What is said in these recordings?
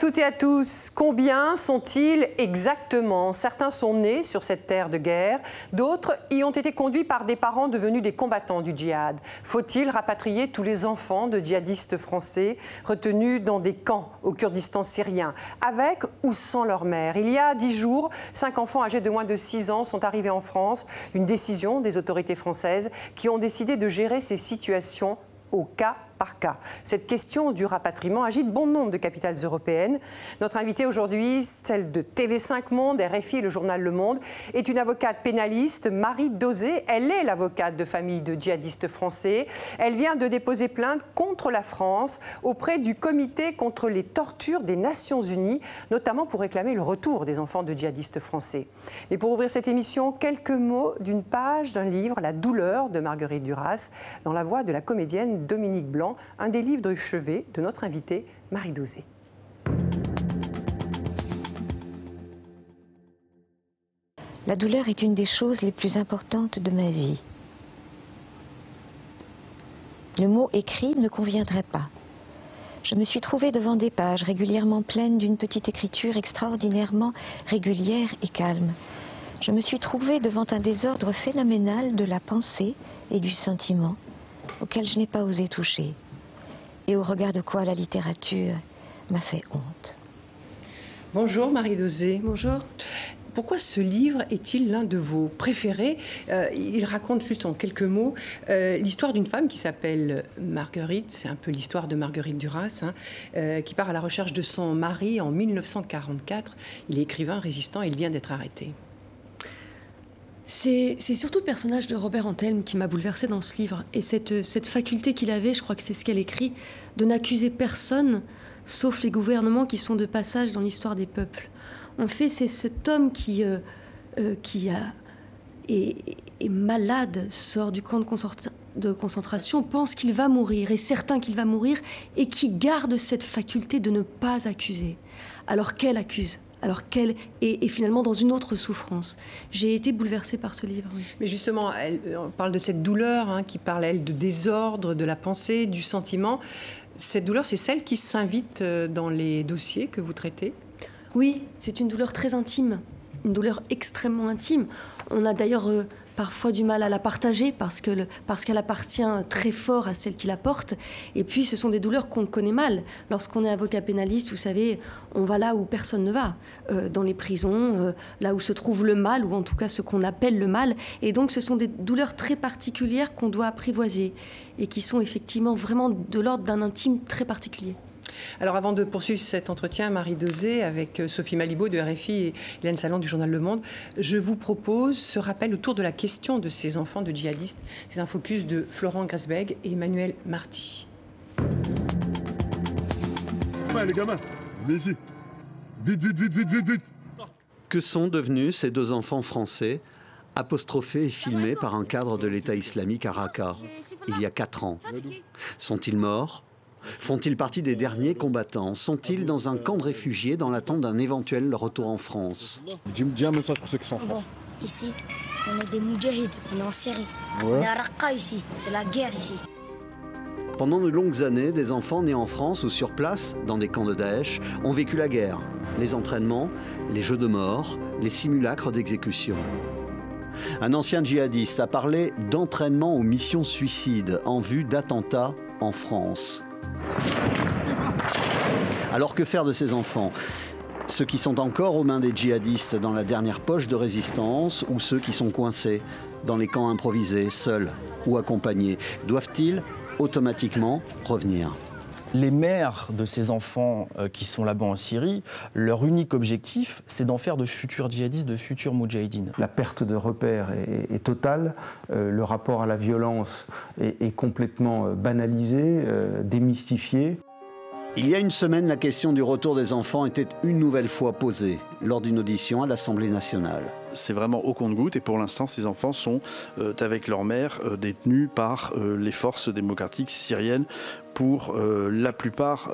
Toutes et à tous. Combien sont-ils exactement? Certains sont nés sur cette terre de guerre, d'autres y ont été conduits par des parents devenus des combattants du djihad. Faut-il rapatrier tous les enfants de djihadistes français retenus dans des camps au Kurdistan syrien, avec ou sans leur mère? Il y a dix jours, cinq enfants âgés de moins de six ans sont arrivés en France. Une décision des autorités françaises qui ont décidé de gérer ces situations au cas Cette question du rapatriement agite bon nombre de capitales européennes. Notre invitée aujourd'hui, celle de TV5 Monde, RFI et le journal Le Monde, est une avocate pénaliste, Marie Dosé. Elle est l'avocate de famille de djihadistes français. Elle vient de déposer plainte contre la France auprès du comité contre les tortures des Nations Unies, notamment pour réclamer le retour des enfants de djihadistes français. Mais pour ouvrir cette émission, quelques mots d'une page d'un livre, La douleur de Marguerite Duras, dans la voix de la comédienne Dominique Blanc un des livres de chevet de notre invitée Marie Dosé. La douleur est une des choses les plus importantes de ma vie. Le mot écrit ne conviendrait pas. Je me suis trouvée devant des pages régulièrement pleines d'une petite écriture extraordinairement régulière et calme. Je me suis trouvée devant un désordre phénoménal de la pensée et du sentiment auquel je n'ai pas osé toucher, et au regard de quoi la littérature m'a fait honte. Bonjour Marie Dosé. Bonjour. Pourquoi ce livre est-il l'un de vos préférés? Euh, Il raconte juste en quelques mots euh, l'histoire d'une femme qui s'appelle Marguerite, c'est un peu l'histoire de Marguerite Duras, hein, euh, qui part à la recherche de son mari en 1944. Il est écrivain, résistant, et il vient d'être arrêté. C'est surtout le personnage de Robert Antelme qui m'a bouleversée dans ce livre. Et cette, cette faculté qu'il avait, je crois que c'est ce qu'elle écrit, de n'accuser personne, sauf les gouvernements qui sont de passage dans l'histoire des peuples. En fait, c'est cet homme qui, euh, euh, est, malade, sort du camp de, de concentration, pense qu'il va mourir, est certain qu'il va mourir, et qui garde cette faculté de ne pas accuser. Alors qu'elle accuse? Alors qu'elle est, finalement dans une autre souffrance? J'ai été bouleversée par ce livre. Mais justement, elle, on parle de cette douleur hein, qui parle, elle, de désordre, de la pensée, du sentiment. Cette douleur, c'est celle qui s'invite euh, dans les dossiers que vous traitez? Oui, c'est une douleur très intime, une douleur extrêmement intime. On a d'ailleurs euh, parfois du mal à la partager parce parce qu'elle appartient très fort à celle qui la porte. Et puis, ce sont des douleurs qu'on connaît mal. Lorsqu'on est avocat pénaliste, vous savez, on va là où personne ne va, euh, dans les prisons, euh, là où se trouve le mal, ou en tout cas ce qu'on appelle le mal. Et donc, ce sont des douleurs très particulières qu'on doit apprivoiser et qui sont effectivement vraiment de l'ordre d'un intime très particulier. Alors avant de poursuivre cet entretien, Marie Dezé, avec euh, Sophie Malibaud de RFI et Hélène Salon du journal Le Monde, je vous propose ce rappel autour de la question de ces enfants de djihadistes. C'est un focus de Florent Gresbeg et Emmanuel Marty. Ouais, les gamins, venez ici. Vite, vite, vite, vite, vite, vite. Que sont devenus ces deux enfants français apostrophés et filmés par un cadre de l'État islamique à Raqqa il y a quatre ans? Sont-ils morts? Font-ils partie des derniers combattants Sont-ils dans un camp de réfugiés dans l'attente d'un éventuel retour en France Dis un message pour ceux qui sont en France. Ici, on est des moudjahids, on est en Syrie. On est à Raqqa ici, c'est la guerre ici. Pendant de longues années, des enfants nés en France ou sur place, dans des camps de Daesh, ont vécu la guerre, les entraînements, les jeux de mort, les simulacres d'exécution. Un ancien djihadiste a parlé d'entraînement aux missions suicides en vue d'attentats en France. Alors que faire de ces enfants? Ceux qui sont encore aux mains des djihadistes dans la dernière poche de résistance ou ceux qui sont coincés dans les camps improvisés, seuls ou accompagnés, doivent-ils automatiquement revenir? Les mères de ces enfants euh, qui sont là-bas en Syrie, leur unique objectif, c'est d'en faire de futurs djihadistes, de futurs moudjahidines. La perte de repères est, totale, euh, le rapport à la violence est, complètement euh, banalisé, démystifié. Il y a une semaine, la question du retour des enfants était une nouvelle fois posée lors d'une audition à l'Assemblée nationale. C'est vraiment au compte-goutte et pour l'instant, ces enfants sont, euh, avec leur mère, euh, détenus par euh, les forces démocratiques syriennes pour la plupart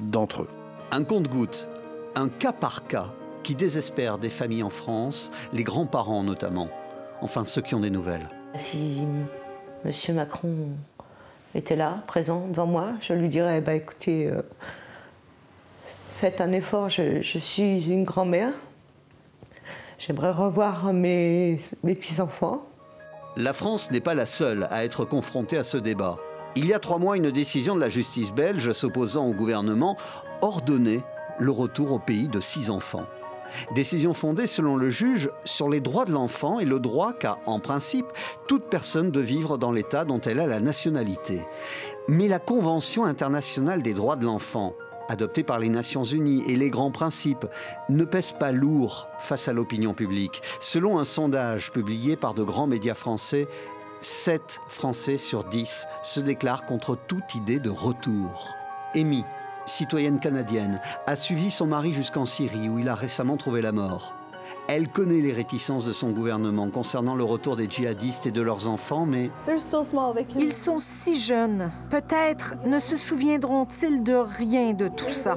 d'entre eux. Un compte-goutte, un cas par cas qui désespère des familles en France, les grands-parents notamment, enfin ceux qui ont des nouvelles. Si M. Macron était là, présent devant moi, je lui dirais bah écoutez, fait un effort. Je, suis une grand-mère. J'aimerais revoir mes, mes petits-enfants. La France n'est pas la seule à être confrontée à ce débat. Il y a trois mois, une décision de la justice belge s'opposant au gouvernement ordonnait le retour au pays de six enfants. Décision fondée, selon le juge, sur les droits de l'enfant et le droit qu'a, en principe, toute personne de vivre dans l'État dont elle a la nationalité. Mais la Convention internationale des droits de l'enfant, adoptée par les Nations Unies, et les grands principes ne pèsent pas lourd face à l'opinion publique. Selon un sondage publié par de grands médias français, 7 Français sur 10 se déclarent contre toute idée de retour. Amy, citoyenne canadienne, a suivi son mari jusqu'en Syrie où il a récemment trouvé la mort. Elle connaît les réticences de son gouvernement concernant le retour des djihadistes et de leurs enfants, mais... Ils sont si jeunes. Peut-être ne se souviendront-ils de rien de tout ça.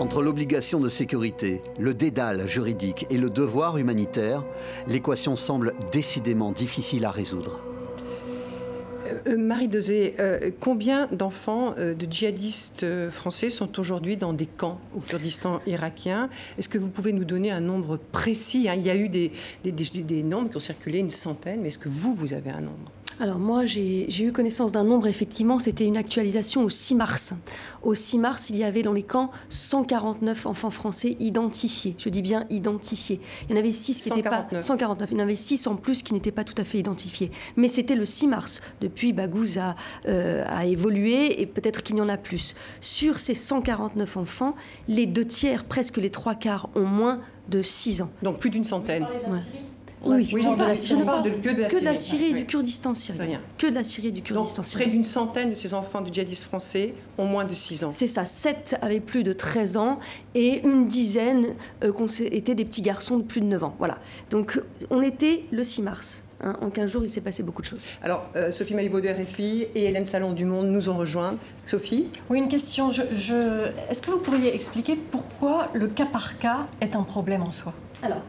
Entre l'obligation de sécurité, le dédale juridique et le devoir humanitaire, l'équation semble décidément difficile à résoudre. Euh, Marie Dezé, euh, combien d'enfants euh, de djihadistes français sont aujourd'hui dans des camps au Kurdistan irakien? Est-ce que vous pouvez nous donner un nombre précis? Hein? Il y a eu des, des nombres qui ont circulé, une centaine, mais est-ce que vous, vous avez un nombre? Alors moi, j'ai eu connaissance d'un nombre, effectivement, c'était une actualisation au 6 mars. Au 6 mars, il y avait dans les camps 149 enfants français identifiés. Je dis bien identifiés. Il y en avait 6 qui n'étaient pas... 149. Il y en avait 6 en plus qui n'étaient pas tout à fait identifiés. Mais c'était le 6 mars. Depuis, Baghouz a, euh, a évolué et peut-être qu'il y en a plus. Sur ces 149 enfants, les deux tiers, presque les trois quarts, ont moins de 6 ans. Donc plus d'une centaine. Oui, oui, de la Syrie. que de la Syrie, et du Kurdistan syrien. Que de la Syrie et du Kurdistan syrien. Près d'une centaine de ces enfants du djihadistes français ont moins de 6 ans. C'est ça, 7 avaient plus de 13 ans et une dizaine euh, étaient des petits garçons de plus de 9 ans. Voilà. Donc on était le 6 mars. Hein. en 15 jours, il s'est passé beaucoup de choses. Alors, euh, Sophie Malibaud de RFI et Hélène Salon du Monde nous ont rejoints. Sophie? Oui, une question. Je, Est-ce que vous pourriez expliquer pourquoi le cas par cas est un problème en soi? Alors,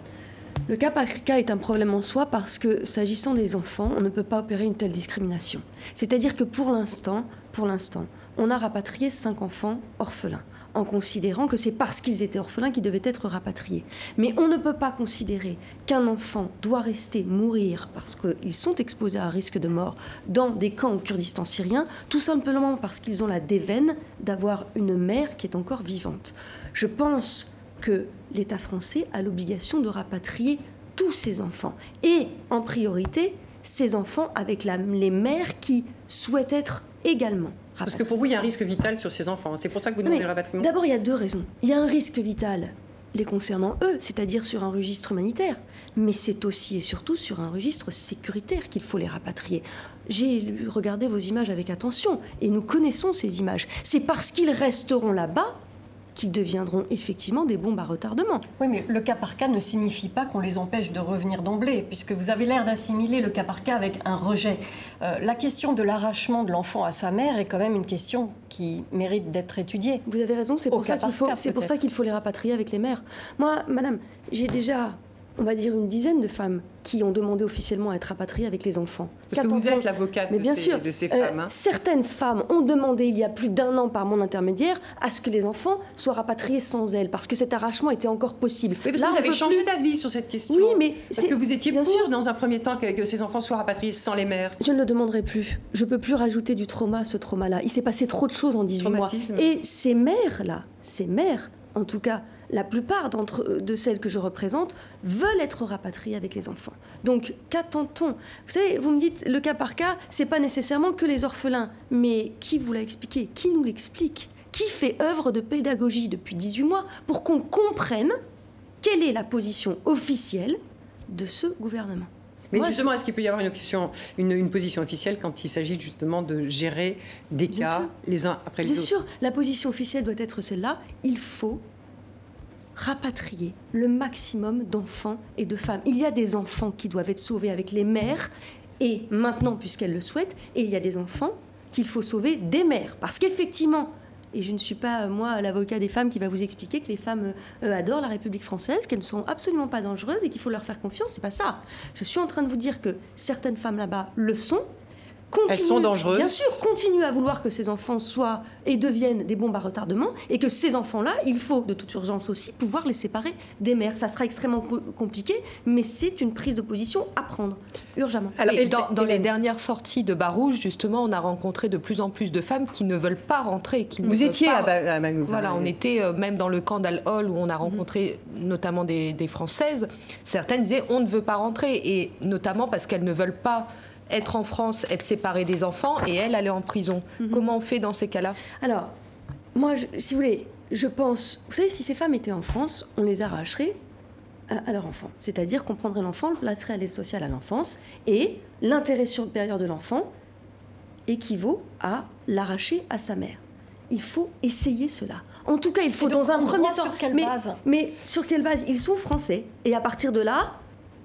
le cas par cas est un problème en soi parce que, s'agissant des enfants, on ne peut pas opérer une telle discrimination. C'est-à-dire que pour l'instant, pour l'instant, on a rapatrié cinq enfants orphelins en considérant que c'est parce qu'ils étaient orphelins qu'ils devaient être rapatriés. Mais on ne peut pas considérer qu'un enfant doit rester mourir parce qu'ils sont exposés à un risque de mort dans des camps au Kurdistan syrien, tout simplement parce qu'ils ont la déveine d'avoir une mère qui est encore vivante. Je pense que l'État français a l'obligation de rapatrier tous ses enfants. Et en priorité, ces enfants avec les mères qui souhaitent être également rapatriés. Parce que pour vous, il y a un risque vital sur ces enfants. C'est pour ça que vous demandez le rapatriement D'abord, il y a deux raisons. Il y a un risque vital les concernant eux, c'est-à-dire sur un registre humanitaire, mais c'est aussi et surtout sur un registre sécuritaire qu'il faut les rapatrier. J'ai regardé vos images avec attention et nous connaissons ces images. C'est parce qu'ils resteront là-bas qui deviendront effectivement des bombes à retardement. Oui, mais le cas par cas ne signifie pas qu'on les empêche de revenir d'emblée, puisque vous avez l'air d'assimiler le cas par cas avec un rejet. Euh, la question de l'arrachement de l'enfant à sa mère est quand même une question qui mérite d'être étudiée. Vous avez raison, c'est pour, ça qu'il faut, c'est pour ça qu'il faut les rapatrier avec les mères. Moi, madame, j'ai déjà on va dire une dizaine de femmes qui ont demandé officiellement à être rapatriées avec les enfants. Parce que vous êtes l'avocate de, bien ces, sûr, de ces euh, femmes. Hein. certaines femmes ont demandé il y a plus d'un an par mon intermédiaire à ce que les enfants soient rapatriés sans elles, parce que cet arrachement était encore possible. Oui, parce que vous avez changé d'avis sur cette question. Oui, mais parce que vous étiez bien pour, sûr. dans un premier temps, que, que, ces enfants soient rapatriés sans les mères. Je ne le demanderai plus. Je peux plus rajouter du trauma à ce trauma-là. Il s'est passé trop de choses en 18 mois. Et ces mères-là, ces mères, en tout cas, la plupart d'entre eux, de celles que je représente veulent être rapatriées avec les enfants. Donc, qu'attend-on? Vous savez, vous me dites le cas par cas, c'est pas nécessairement que les orphelins, mais qui vous l'a expliqué? Qui nous l'explique? Qui fait œuvre de pédagogie depuis 18 mois pour qu'on comprenne quelle est la position officielle de ce gouvernement? Mais justement, est-ce qu'il peut y avoir une, une, position officielle quand il s'agit justement de gérer des cas les uns après les autres? Bien sûr, la position officielle doit être celle-là. Il faut rapatrier le maximum d'enfants et de femmes. Il y a des enfants qui doivent être sauvés avec les mères, et maintenant, puisqu'elles le souhaitent, et il y a des enfants qu'il faut sauver des mères. Parce qu'effectivement, et je ne suis pas, moi, l'avocat des femmes qui va vous expliquer que les femmes euh, adorent la République française, qu'elles ne sont absolument pas dangereuses et qu'il faut leur faire confiance. C'est pas ça. Je suis en train de vous dire que certaines femmes là-bas le sont, continue, Elles sont dangereuses. Bien sûr, continue à vouloir que ces enfants soient et deviennent des bombes à retardement, et que ces enfants-là, il faut de toute urgence aussi pouvoir les séparer des mères. Ça sera extrêmement co- compliqué, mais c'est une prise de position à prendre, urgemment. Et dans, dans les dernières sorties de Barouge, justement, on a rencontré de plus en plus de femmes qui ne veulent pas rentrer. Qui ne Vous veulent étiez pas- à Ba- à Voilà, on était euh, même dans le camp d'Al-Hol où on a rencontré notamment des, des Françaises. Certaines disaient on ne veut pas rentrer, et notamment parce qu'elles ne veulent pas être en France, être séparées des enfants, et elles aller en prison. Comment on fait dans ces cas-là? Alors, moi, je- si vous voulez, je pense. Vous savez, si ces femmes étaient en France, on les arracherait à, à leur enfant. C'est-à-dire qu'on prendrait l'enfant, le placerait à l'aide sociale à l'enfance, et l'intérêt supérieur de l'enfant équivaut à l'arracher à sa mère. Il faut essayer cela. En tout cas, il faut donc, dans un on premier temps. sur quelle mais, base? mais sur quelle base? Ils sont français, et à partir de là.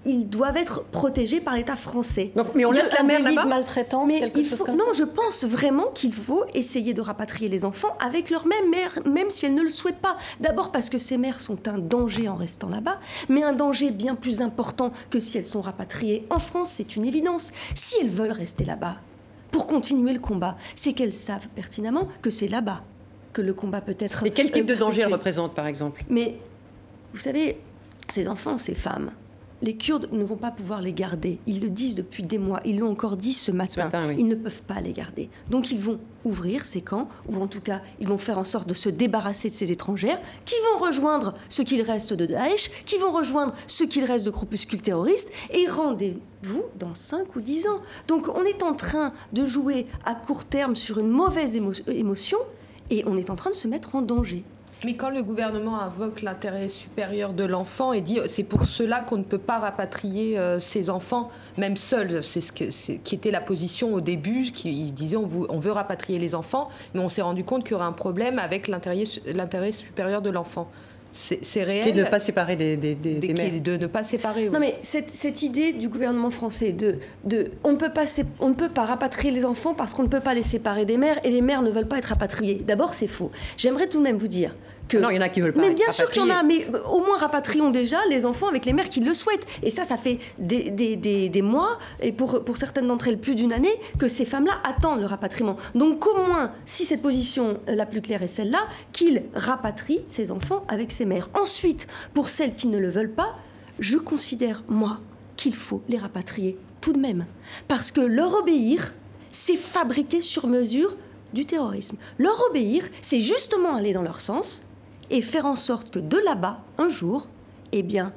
Ils doivent être protégés par l'État français. mais on laisse la mère là-bas de maltraitance, mais quelque il chose faut- comme non, je pense vraiment qu'il faut essayer de rapatrier les enfants avec leur même mère, même si elles ne le souhaitent pas. D'abord parce que ces mères sont un danger en restant là-bas, mais un danger bien plus important que si elles sont rapatriées en France, c'est une évidence. Si elles veulent rester là-bas pour continuer le combat, c'est qu'elles savent pertinemment que c'est là-bas que le combat peut être. Et quel type de euh, danger elle perpétué. représente, par exemple? Mais vous savez, ces enfants, ces femmes, les Kurdes ne vont pas pouvoir les garder. Ils le disent depuis des mois. Ils l'ont encore dit ce matin. matin, oui. Ils ne peuvent pas les garder. Donc ils vont ouvrir ces camps, ou en tout cas, ils vont faire en sorte de se débarrasser de ces étrangères, qui vont rejoindre ce qu'il reste de Daesh, qui vont rejoindre ce qu'il reste de groupuscules terroristes, et rendez-vous dans 5 ou 10 ans. Donc on est en train de jouer à court terme sur une mauvaise émo- émotion, et on est en train de se mettre en danger. Mais quand le gouvernement invoque l'intérêt supérieur de l'enfant et dit c'est pour cela qu'on ne peut pas rapatrier euh, ses enfants, même seuls, c'est ce que, c'est- qui était la position au début, qui il disait on, veut rapatrier les enfants, mais on s'est rendu compte qu'il y aurait un problème avec l'intérêt su- l'intérêt supérieur de l'enfant. C'est c'est réel. Qui est de ne pas séparer des, des, des- mères. de ne pas séparer. Non mais cette, cette idée du gouvernement français de, de on, ne peut pas, sé- on ne peut pas rapatrier les enfants parce qu'on ne peut pas les séparer des mères et les mères ne veulent pas être rapatriées. D'abord c'est faux. J'aimerais tout de même vous dire que... Non, il y en a qui veulent pas Mais bien sûr qu'il y en a, mais au moins rapatrions déjà les enfants avec les mères qui le souhaitent. Et ça, ça fait des, des, des, des mois, et pour, pour certaines d'entre elles plus d'une année, que ces femmes-là attendent le rapatriement. Donc au moins, si cette position euh, la plus claire est celle-là, qu'ils rapatrient ces enfants avec ces mères. Ensuite, pour celles qui ne le veulent pas, je considère, moi, qu'il faut les rapatrier tout de même. Parce que leur obéir, c'est fabriquer sur mesure du terrorisme. Leur obéir, c'est justement aller dans leur sens et faire en sorte que de là-bas, un jour, eh bien,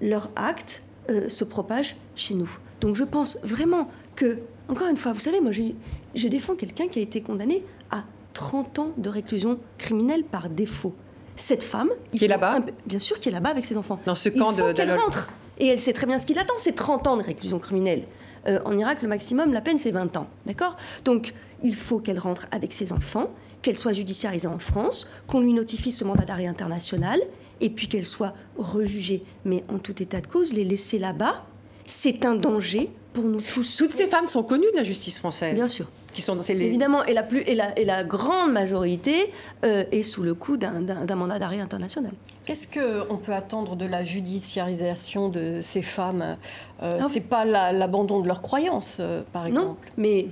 leur acte euh, se propage chez nous. Donc je pense vraiment que, encore une fois, vous savez, moi, je défends quelqu'un qui a été condamné à 30 ans de réclusion criminelle par défaut. Cette femme, il Qui est là-bas un Bien sûr, qui est là-bas avec ses enfants. Dans ce Il camp faut de- qu'elle rentre. Et elle sait très bien ce qui l'attend, c'est 30 ans de réclusion criminelle. Euh, en Irak, le maximum, la peine, c'est 20 ans. D'accord? Donc, il faut qu'elle rentre avec ses enfants, qu'elle soit judiciarisée en France, qu'on lui notifie ce mandat d'arrêt international, et puis qu'elle soit rejugée. Mais en tout état de cause, les laisser là-bas, c'est un danger pour nous tous. Toutes ces femmes sont connues de la justice française. Bien sûr. Qui sont, c'est les- Évidemment, et la, plus, et la, et la grande majorité euh, est sous le coup d'un- mandat d'arrêt international. Qu'est-ce qu'on peut attendre de la judiciarisation de ces femmes euh, Non. C'est pas la- l'abandon de leurs croyances, euh, par exemple Non, mais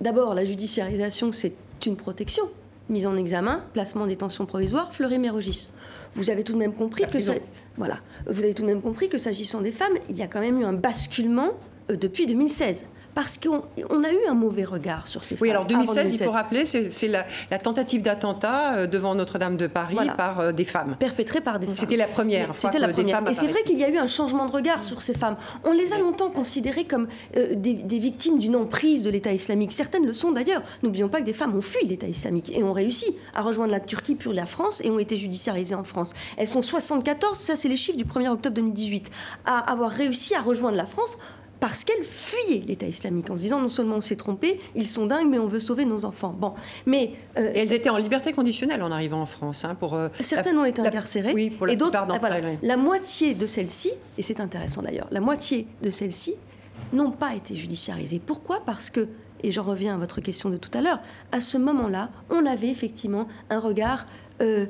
d'abord, la judiciarisation, c'est une protection. Mise en examen, placement en détention provisoire, Fleury-Mérogis. Vous avez tout de même compris La que ça, prison. voilà, vous avez tout de même compris que s'agissant des femmes, il y a quand même eu un basculement euh, depuis 2016. Parce qu'on on a eu un mauvais regard sur ces femmes. Oui, alors avant 2016, il faut rappeler, c'est la, la tentative d'attentat euh, devant Notre-Dame de Paris Voilà. par euh, des femmes. perpétrée par des femmes. C'était la première fois C'était la des première. femmes Et c'est vrai qu'il y a eu un changement de regard sur ces femmes. On les a longtemps considérées comme euh, des, des victimes d'une emprise de l'État islamique. Certaines le sont d'ailleurs. N'oublions pas que des femmes ont fui l'État islamique et ont réussi à rejoindre la Turquie puis la France et ont été judiciarisées en France. Elles sont 74, ça c'est les chiffres du 1er octobre 2018, à avoir réussi à rejoindre la France parce qu'elles fuyaient l'État islamique en se disant non seulement on s'est trompé, ils sont dingues, mais on veut sauver nos enfants. Bon, mais euh, Et elles étaient en liberté conditionnelle en arrivant en France. hein, pour, euh, Certaines la- ont été la- incarcérées. Oui, pour la et d'autres, ah, voilà. oui. La moitié de celles-ci, et c'est intéressant d'ailleurs, la moitié de celles-ci n'ont pas été judiciarisées. Pourquoi? Parce que, et j'en reviens à votre question de tout à l'heure, à ce moment-là, on avait effectivement un regard euh,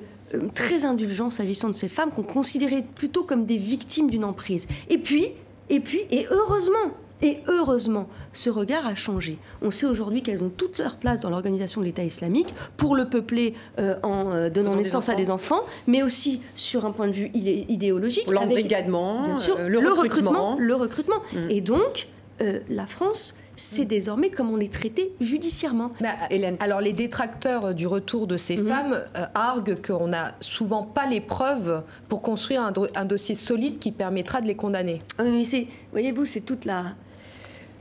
très indulgent s'agissant de ces femmes qu'on considérait plutôt comme des victimes d'une emprise. Et puis, et puis, et heureusement, Et heureusement, ce regard a changé. On sait aujourd'hui qu'elles ont toute leur place dans l'organisation de l'État islamique pour le peupler euh, en euh, donnant Faisant des naissance à des enfants, mais aussi sur un point de vue idé- idéologique. L'embrigadement, euh, le, le recrutement. Le recrutement. Mm. Et donc, la France sait désormais comment les traiter judiciairement. Mais, euh, alors les détracteurs du retour de ces femmes euh, arguent qu'on n'a souvent pas les preuves pour construire un, do- un dossier solide qui permettra de les condamner. Ah, mais c'est, voyez-vous, c'est toute la,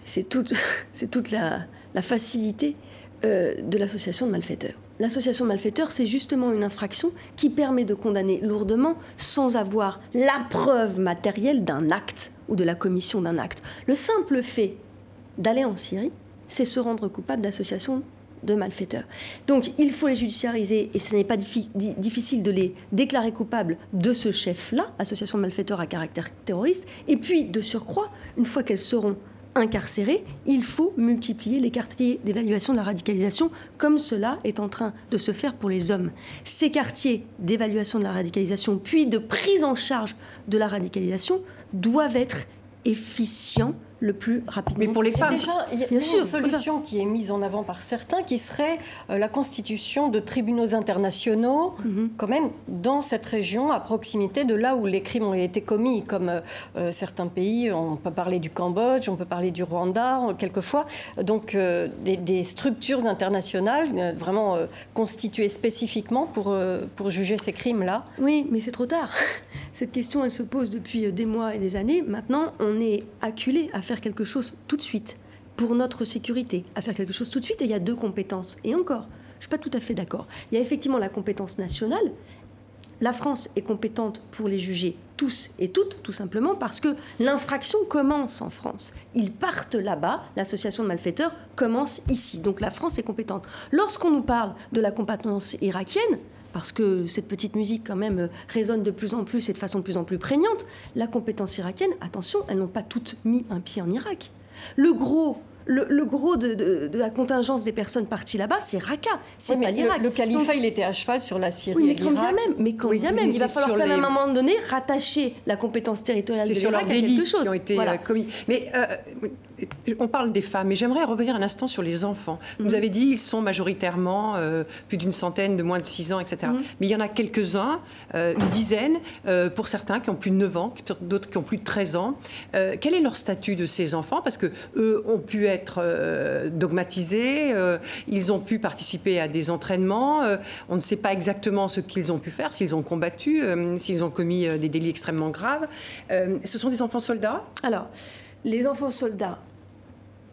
c'est toute, c'est toute la, la facilité euh, de l'association de malfaiteurs. L'association de malfaiteurs, c'est justement une infraction qui permet de condamner lourdement sans avoir la preuve matérielle d'un acte ou de la commission d'un acte. Le simple fait d'aller en Syrie, c'est se rendre coupable d'association de malfaiteurs. Donc il faut les judiciariser et ce n'est pas diffi- di- difficile de les déclarer coupables de ce chef-là, association de malfaiteurs à caractère terroriste, et puis de surcroît, une fois qu'elles seront incarcérées, il faut multiplier les quartiers d'évaluation de la radicalisation comme cela est en train de se faire pour les hommes. Ces quartiers d'évaluation de la radicalisation puis de prise en charge de la radicalisation doivent être efficients le plus rapidement Mais pour les femmes. déjà, il y a Bien une sûr, solution qui est mise en avant par certains, qui serait euh, la constitution de tribunaux internationaux, Mhm. quand même dans cette région, à proximité de là où les crimes ont été commis, comme euh, euh, certains pays. On peut parler du Cambodge, on peut parler du Rwanda, quelquefois. Donc euh, des, des structures internationales euh, vraiment constituées spécifiquement pour, pour juger ces crimes-là. Oui, mais c'est trop tard. Cette question, elle se pose depuis euh, des mois et des années. Maintenant, on est acculé à faire quelque chose tout de suite pour notre sécurité, à faire quelque chose tout de suite. Et il y a deux compétences. Et encore, je ne suis pas tout à fait d'accord. Il y a effectivement la compétence nationale. La France est compétente pour les juger tous et toutes, tout simplement parce que l'infraction commence en France. Ils partent là-bas, l'association de malfaiteurs commence ici. Donc la France est compétente. Lorsqu'on nous parle de la compétence irakienne, parce que cette petite musique quand même résonne de plus en plus et de façon de plus en plus prégnante, la compétence irakienne, attention, elles n'ont pas toutes mis un pied en Irak. Le gros, le, le gros de, de- de la contingence des personnes parties là-bas, c'est Raqqa, c'est Oui, pas l'Irak. le, le califat, Donc- il était à cheval sur la Syrie oui, mais quand bien même, mais quand Oui, bien même, il va falloir même les- à un moment donné rattacher la compétence territoriale de l'Irak à quelque chose. qui ont été Voilà. euh, commis. Mais euh, on parle des femmes, mais j'aimerais revenir un instant sur les enfants. Vous Mhm. avez dit ils sont majoritairement euh, plus d'une centaine de moins de 6 ans, etc. Mhm. Mais il y en a quelques-uns, euh, une dizaine, euh, pour certains qui ont plus de 9 ans, d'autres qui ont plus de 13 ans. Quel est leur statut de ces enfants? Parce que eux ont pu être dogmatisés, ils ont pu participer à des entraînements. on ne sait pas exactement ce qu'ils ont pu faire, s'ils ont combattu, s'ils ont commis des délits extrêmement graves. Ce sont des enfants soldats? Alors, les enfants soldats,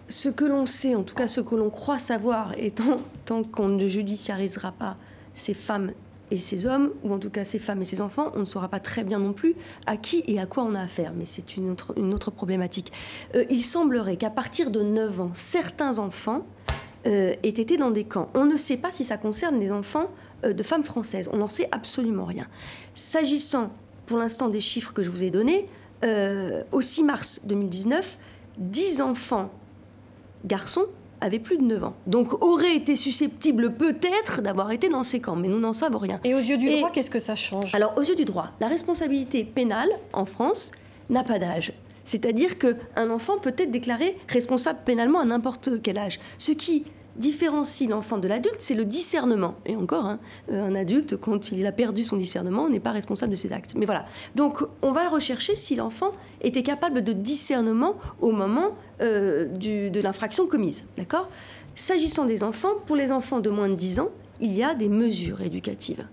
ce que l'on sait, en tout cas ce que l'on croit savoir, et tant, qu'on ne judiciarisera pas ces femmes et ces hommes, ou en tout cas ces femmes et ces enfants, on ne saura pas très bien non plus à qui et à quoi on a affaire. Mais c'est une autre, problématique. Euh, il semblerait qu'à partir de 9 ans, certains enfants euh, aient été dans des camps. On ne sait pas si ça concerne les enfants euh, de femmes françaises. On n'en sait absolument rien. S'agissant pour l'instant des chiffres que je vous ai donnés, euh, au 6 mars 2019, 10 enfants garçons avaient plus de 9 ans. Donc auraient été susceptibles peut-être d'avoir été dans ces camps, mais nous n'en savons rien. Et aux yeux du droit, qu'est-ce que ça change? Alors aux yeux du droit, la responsabilité pénale en France n'a pas d'âge. C'est-à-dire qu'un enfant peut être déclaré responsable pénalement à n'importe quel âge. Ce qui différencie l'enfant de l'adulte, c'est le discernement. Et encore, hein, euh, un adulte, quand il a perdu son discernement, n'est pas responsable de ses actes. Mais voilà. Donc, on va rechercher si l'enfant était capable de discernement au moment euh, de l'infraction commise. D'accord? S'agissant des enfants, pour les enfants de moins de 10 ans, il y a des mesures éducatives.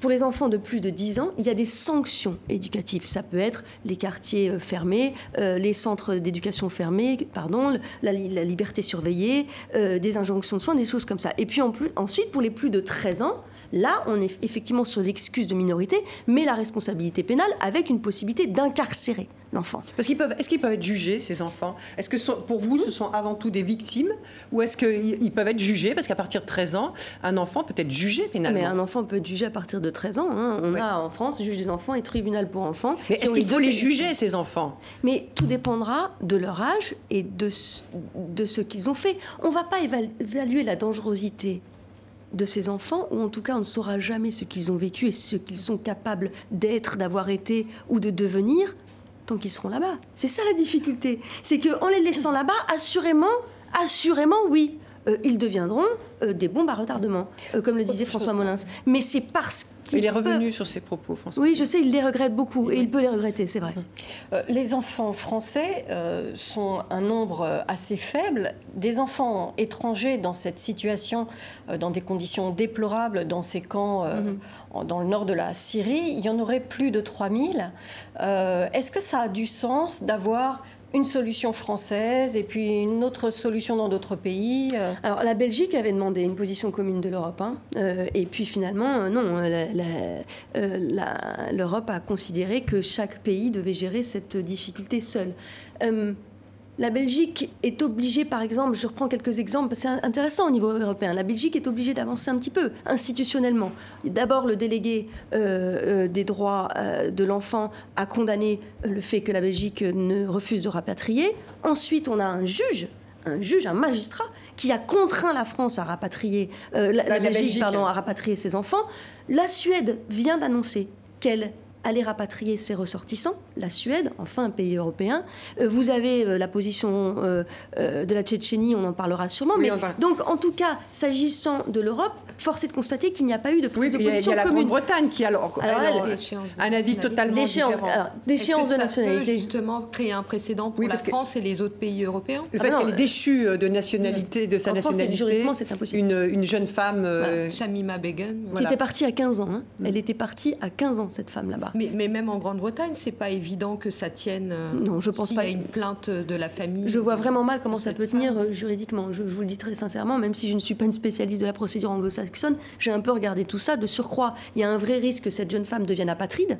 Pour les enfants de plus de 10 ans, il y a des sanctions éducatives. Ça peut être les quartiers euh, fermés, euh, les centres d'éducation fermés, pardon, la, li- la liberté surveillée, euh, des injonctions de soins, des choses comme ça. Et puis ensuite, pour les plus de 13 ans, là, on est effectivement sur l'excuse de minorité, mais la responsabilité pénale avec une possibilité d'incarcérer l'enfant. Parce qu'ils peuvent, est-ce qu'ils peuvent être jugés, ces enfants? Est-ce que sont- pour vous, ce sont avant tout des victimes? Ou est-ce qu'ils ils peuvent être jugés? Parce qu'à partir de 13 ans, un enfant peut être jugé finalement. Mais un enfant peut être jugé à partir de 13 ans. hein. On a en France juge des enfants et tribunal pour enfants. Mais est-ce qu'il faut les juger, ces enfants? Mais tout dépendra de leur âge et de ce, de ce qu'ils ont fait. On ne va pas éval- évaluer la dangerosité de ces enfants, ou en tout cas on ne saura jamais ce qu'ils ont vécu et ce qu'ils sont capables d'être, d'avoir été ou de devenir, tant qu'ils seront là-bas. C'est ça la difficulté. C'est qu'en les laissant là-bas, assurément, assurément, oui, euh, ils deviendront euh, des bombes à retardement, euh, comme le disait François Molins. Mais c'est parce qu'il Il est revenu sur ses propos, François. Oui, je sais, il les regrette beaucoup, et il peut les regretter, c'est vrai. les enfants français sont un nombre assez faible. Des enfants étrangers dans cette situation, dans des conditions déplorables, dans ces camps Mhm. dans le nord de la Syrie, il y en aurait plus de 3000. Est-ce que ça a du sens d'avoir une solution française et puis une autre solution dans d'autres pays euh. Alors la Belgique avait demandé une position commune de l'Europe, hein, euh, et puis finalement, euh, non, l'Europe a considéré que chaque pays devait gérer cette difficulté seul. La Belgique est obligée, par exemple, je reprends quelques exemples, c'est intéressant au niveau européen, la Belgique est obligée d'avancer un petit peu institutionnellement. D'abord, le délégué euh, euh, des droits euh, de l'enfant a condamné le fait que la Belgique ne refuse de rapatrier. Ensuite, on a un juge, un juge, un magistrat, qui a contraint la France à rapatrier, la, la, Belgique, pardon, à rapatrier ses enfants. La Suède vient d'annoncer qu'elle aller rapatrier ses ressortissants, la Suède, enfin un pays européen. Euh, vous avez euh, la position euh, de la Tchétchénie, on en parlera sûrement. mais donc, en tout cas, s'agissant de l'Europe, force est de constater qu'il n'y a pas eu de prise oui, de position Il y a, la Grande-Bretagne qui alors, alors, alors un avis totalement déchéance, différent. déchéance de nationalité. Peut justement créer un précédent pour oui, la France et les autres pays européens. Le fait ah qu'elle est déchue de nationalité, de sa en nationalité. juridiquement, c'est impossible. Une, une, jeune femme. Voilà. Shamima Begum. Qui était partie à 15 ans. Hein. Elle était partie à 15 ans, cette femme-là-bas. Mais, mais, même en Grande-Bretagne, c'est pas évident que ça tienne. Euh, non, je pense pas. Il y a une plainte de la famille. Je vois vraiment mal comment ça peut tenir euh, juridiquement. Je, je, vous le dis très sincèrement, même si je ne suis pas une spécialiste de la procédure anglo-saxonne, j'ai un peu regardé tout ça. De surcroît, il y a un vrai risque que cette jeune femme devienne apatride,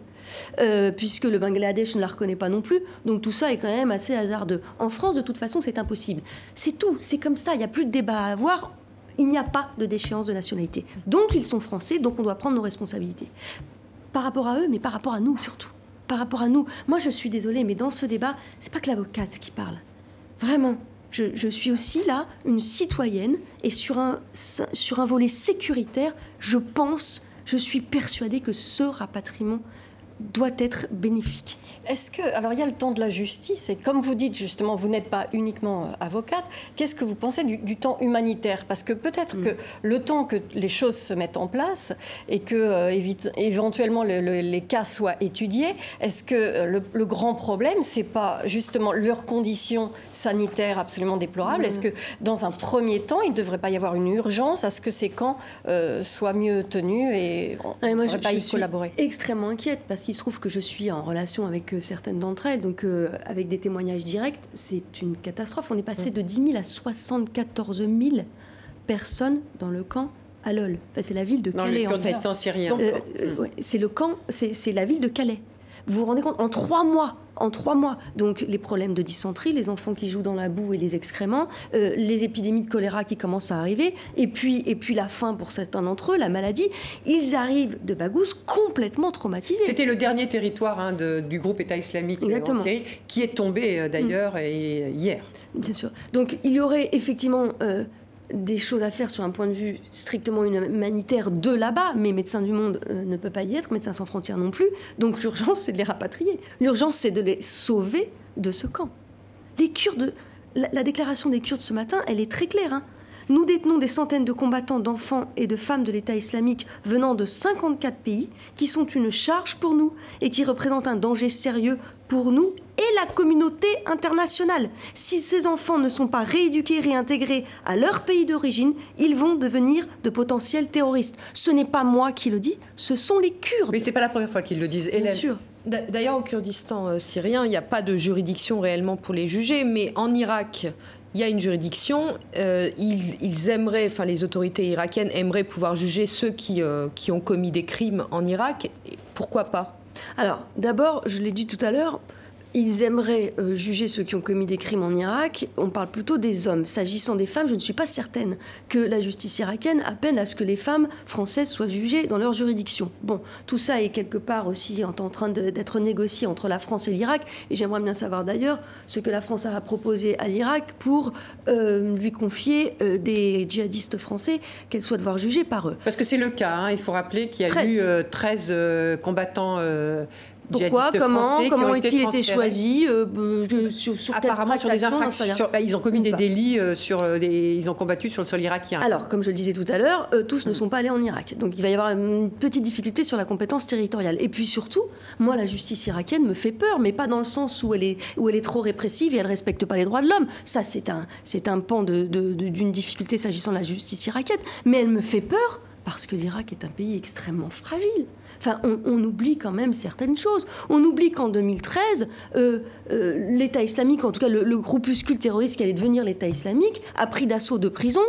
euh, puisque le Bangladesh ne la reconnaît pas non plus. Donc tout ça est quand même assez hasardeux. En France, de toute façon, c'est impossible. C'est tout. C'est comme ça. Il n'y a plus de débat à avoir il n'y a pas de déchéance de nationalité. Donc ils sont français, donc on doit prendre nos responsabilités. Par rapport à eux, mais par rapport à nous surtout. Par rapport à nous. Moi, je suis désolée, mais dans ce débat, c'est pas que l'avocate qui parle. Vraiment. Je, suis aussi là une citoyenne et sur un, sur un volet sécuritaire, je pense, je suis persuadée que ce rapatriement doit être bénéfique. Est-ce que, alors il y a le temps de la justice, et comme vous dites justement, vous n'êtes pas uniquement euh, avocate, qu'est-ce que vous pensez du, du temps humanitaire? Parce que peut-être mm. que le temps que les choses se mettent en place et que euh, évite, éventuellement le, le, les cas soient étudiés, est-ce que euh, le, le, grand problème, c'est pas justement leurs conditions sanitaires absolument déplorables? Mm. Est-ce que dans un premier temps, il ne devrait pas y avoir une urgence à ce que ces camps euh, soient mieux tenus et on ne devrait pas je y collaborer? extrêmement inquiète parce qu'il se trouve que je suis en relation avec certaines d'entre elles, donc euh, avec des témoignages directs, c'est une catastrophe. On est passé de 10 000 à 74 000 personnes dans le camp à Lol. Enfin, c'est la ville de dans Calais, en fait. Euh, euh, ouais, c'est le camp, c'est la ville de Calais. Vous vous rendez compte En trois mois, en trois mois. Donc les problèmes de dysenterie, les enfants qui jouent dans la boue et les excréments, euh, les épidémies de choléra qui commencent à arriver, et puis, et puis la faim pour certains d'entre eux, la maladie. Ils arrivent de Bagous complètement traumatisés. C'était le dernier territoire hein, de, du groupe État islamique Exactement. en Syrie, qui est tombé euh, d'ailleurs mmh. hier. Bien sûr. Donc il y aurait effectivement... Euh, des choses à faire sur un point de vue strictement humanitaire de là-bas, mais Médecins du Monde euh, ne peut pas y être, Médecins sans frontières non plus. Donc l'urgence, c'est de les rapatrier. L'urgence, c'est de les sauver de ce camp. Les Kurdes, la, la, déclaration des Kurdes ce matin, elle est très claire. Hein. Nous détenons des centaines de combattants, d'enfants et de femmes de l'État islamique venant de 54 pays qui sont une charge pour nous et qui représentent un danger sérieux pour nous et la communauté internationale. Si ces enfants ne sont pas rééduqués, réintégrés à leur pays d'origine, ils vont devenir de potentiels terroristes. Ce n'est pas moi qui le dis, ce sont les Kurdes. Mais c'est pas la première fois qu'ils le disent. Bien Hélène. sûr. D'ailleurs, au Kurdistan euh, syrien, il n'y a pas de juridiction réellement pour les juger, mais en Irak, il y a une juridiction. Euh, ils, ils, aimeraient, enfin les autorités irakiennes aimeraient pouvoir juger ceux qui, euh, qui ont commis des crimes en Irak. Pourquoi pas? Alors, d'abord, je l'ai dit tout à l'heure, ils aimeraient euh, juger ceux qui ont commis des crimes en Irak. On parle plutôt des hommes. S'agissant des femmes, je ne suis pas certaine que la justice irakienne appelle à ce que les femmes françaises soient jugées dans leur juridiction. Bon, tout ça est quelque part aussi en train d'être négocié entre la France et l'Irak. Et j'aimerais bien savoir d'ailleurs ce que la France a proposé à l'Irak pour euh, lui confier euh, des djihadistes français qu'elle soit devoir juger par eux. Parce que c'est le cas. Hein. Il faut rappeler qu'il y a 13. eu 13 combattants Pourquoi Comment Comment ont-ils été choisis euh, euh, sur, Apparemment sur des infractions. Ils ont commis des délits euh, sur des, ils ont combattu sur le sol irakien. Alors, comme je le disais tout à l'heure, tous ne sont pas allés en Irak. Donc il va y avoir une petite difficulté sur la compétence territoriale. Et puis surtout, moi, la justice irakienne me fait peur, mais pas dans le sens où elle est, où elle est trop répressive et elle respecte pas les droits de l'homme. Ça, c'est un, c'est un pan d'une de, d'une difficulté s'agissant de la justice irakienne. Mais elle me fait peur parce que l'Irak est un pays extrêmement fragile. On, oublie quand même certaines choses. On oublie qu'en 2013, euh, euh, l'État islamique, en tout cas le, le, groupuscule terroriste qui allait devenir l'État islamique, a pris d'assaut de prison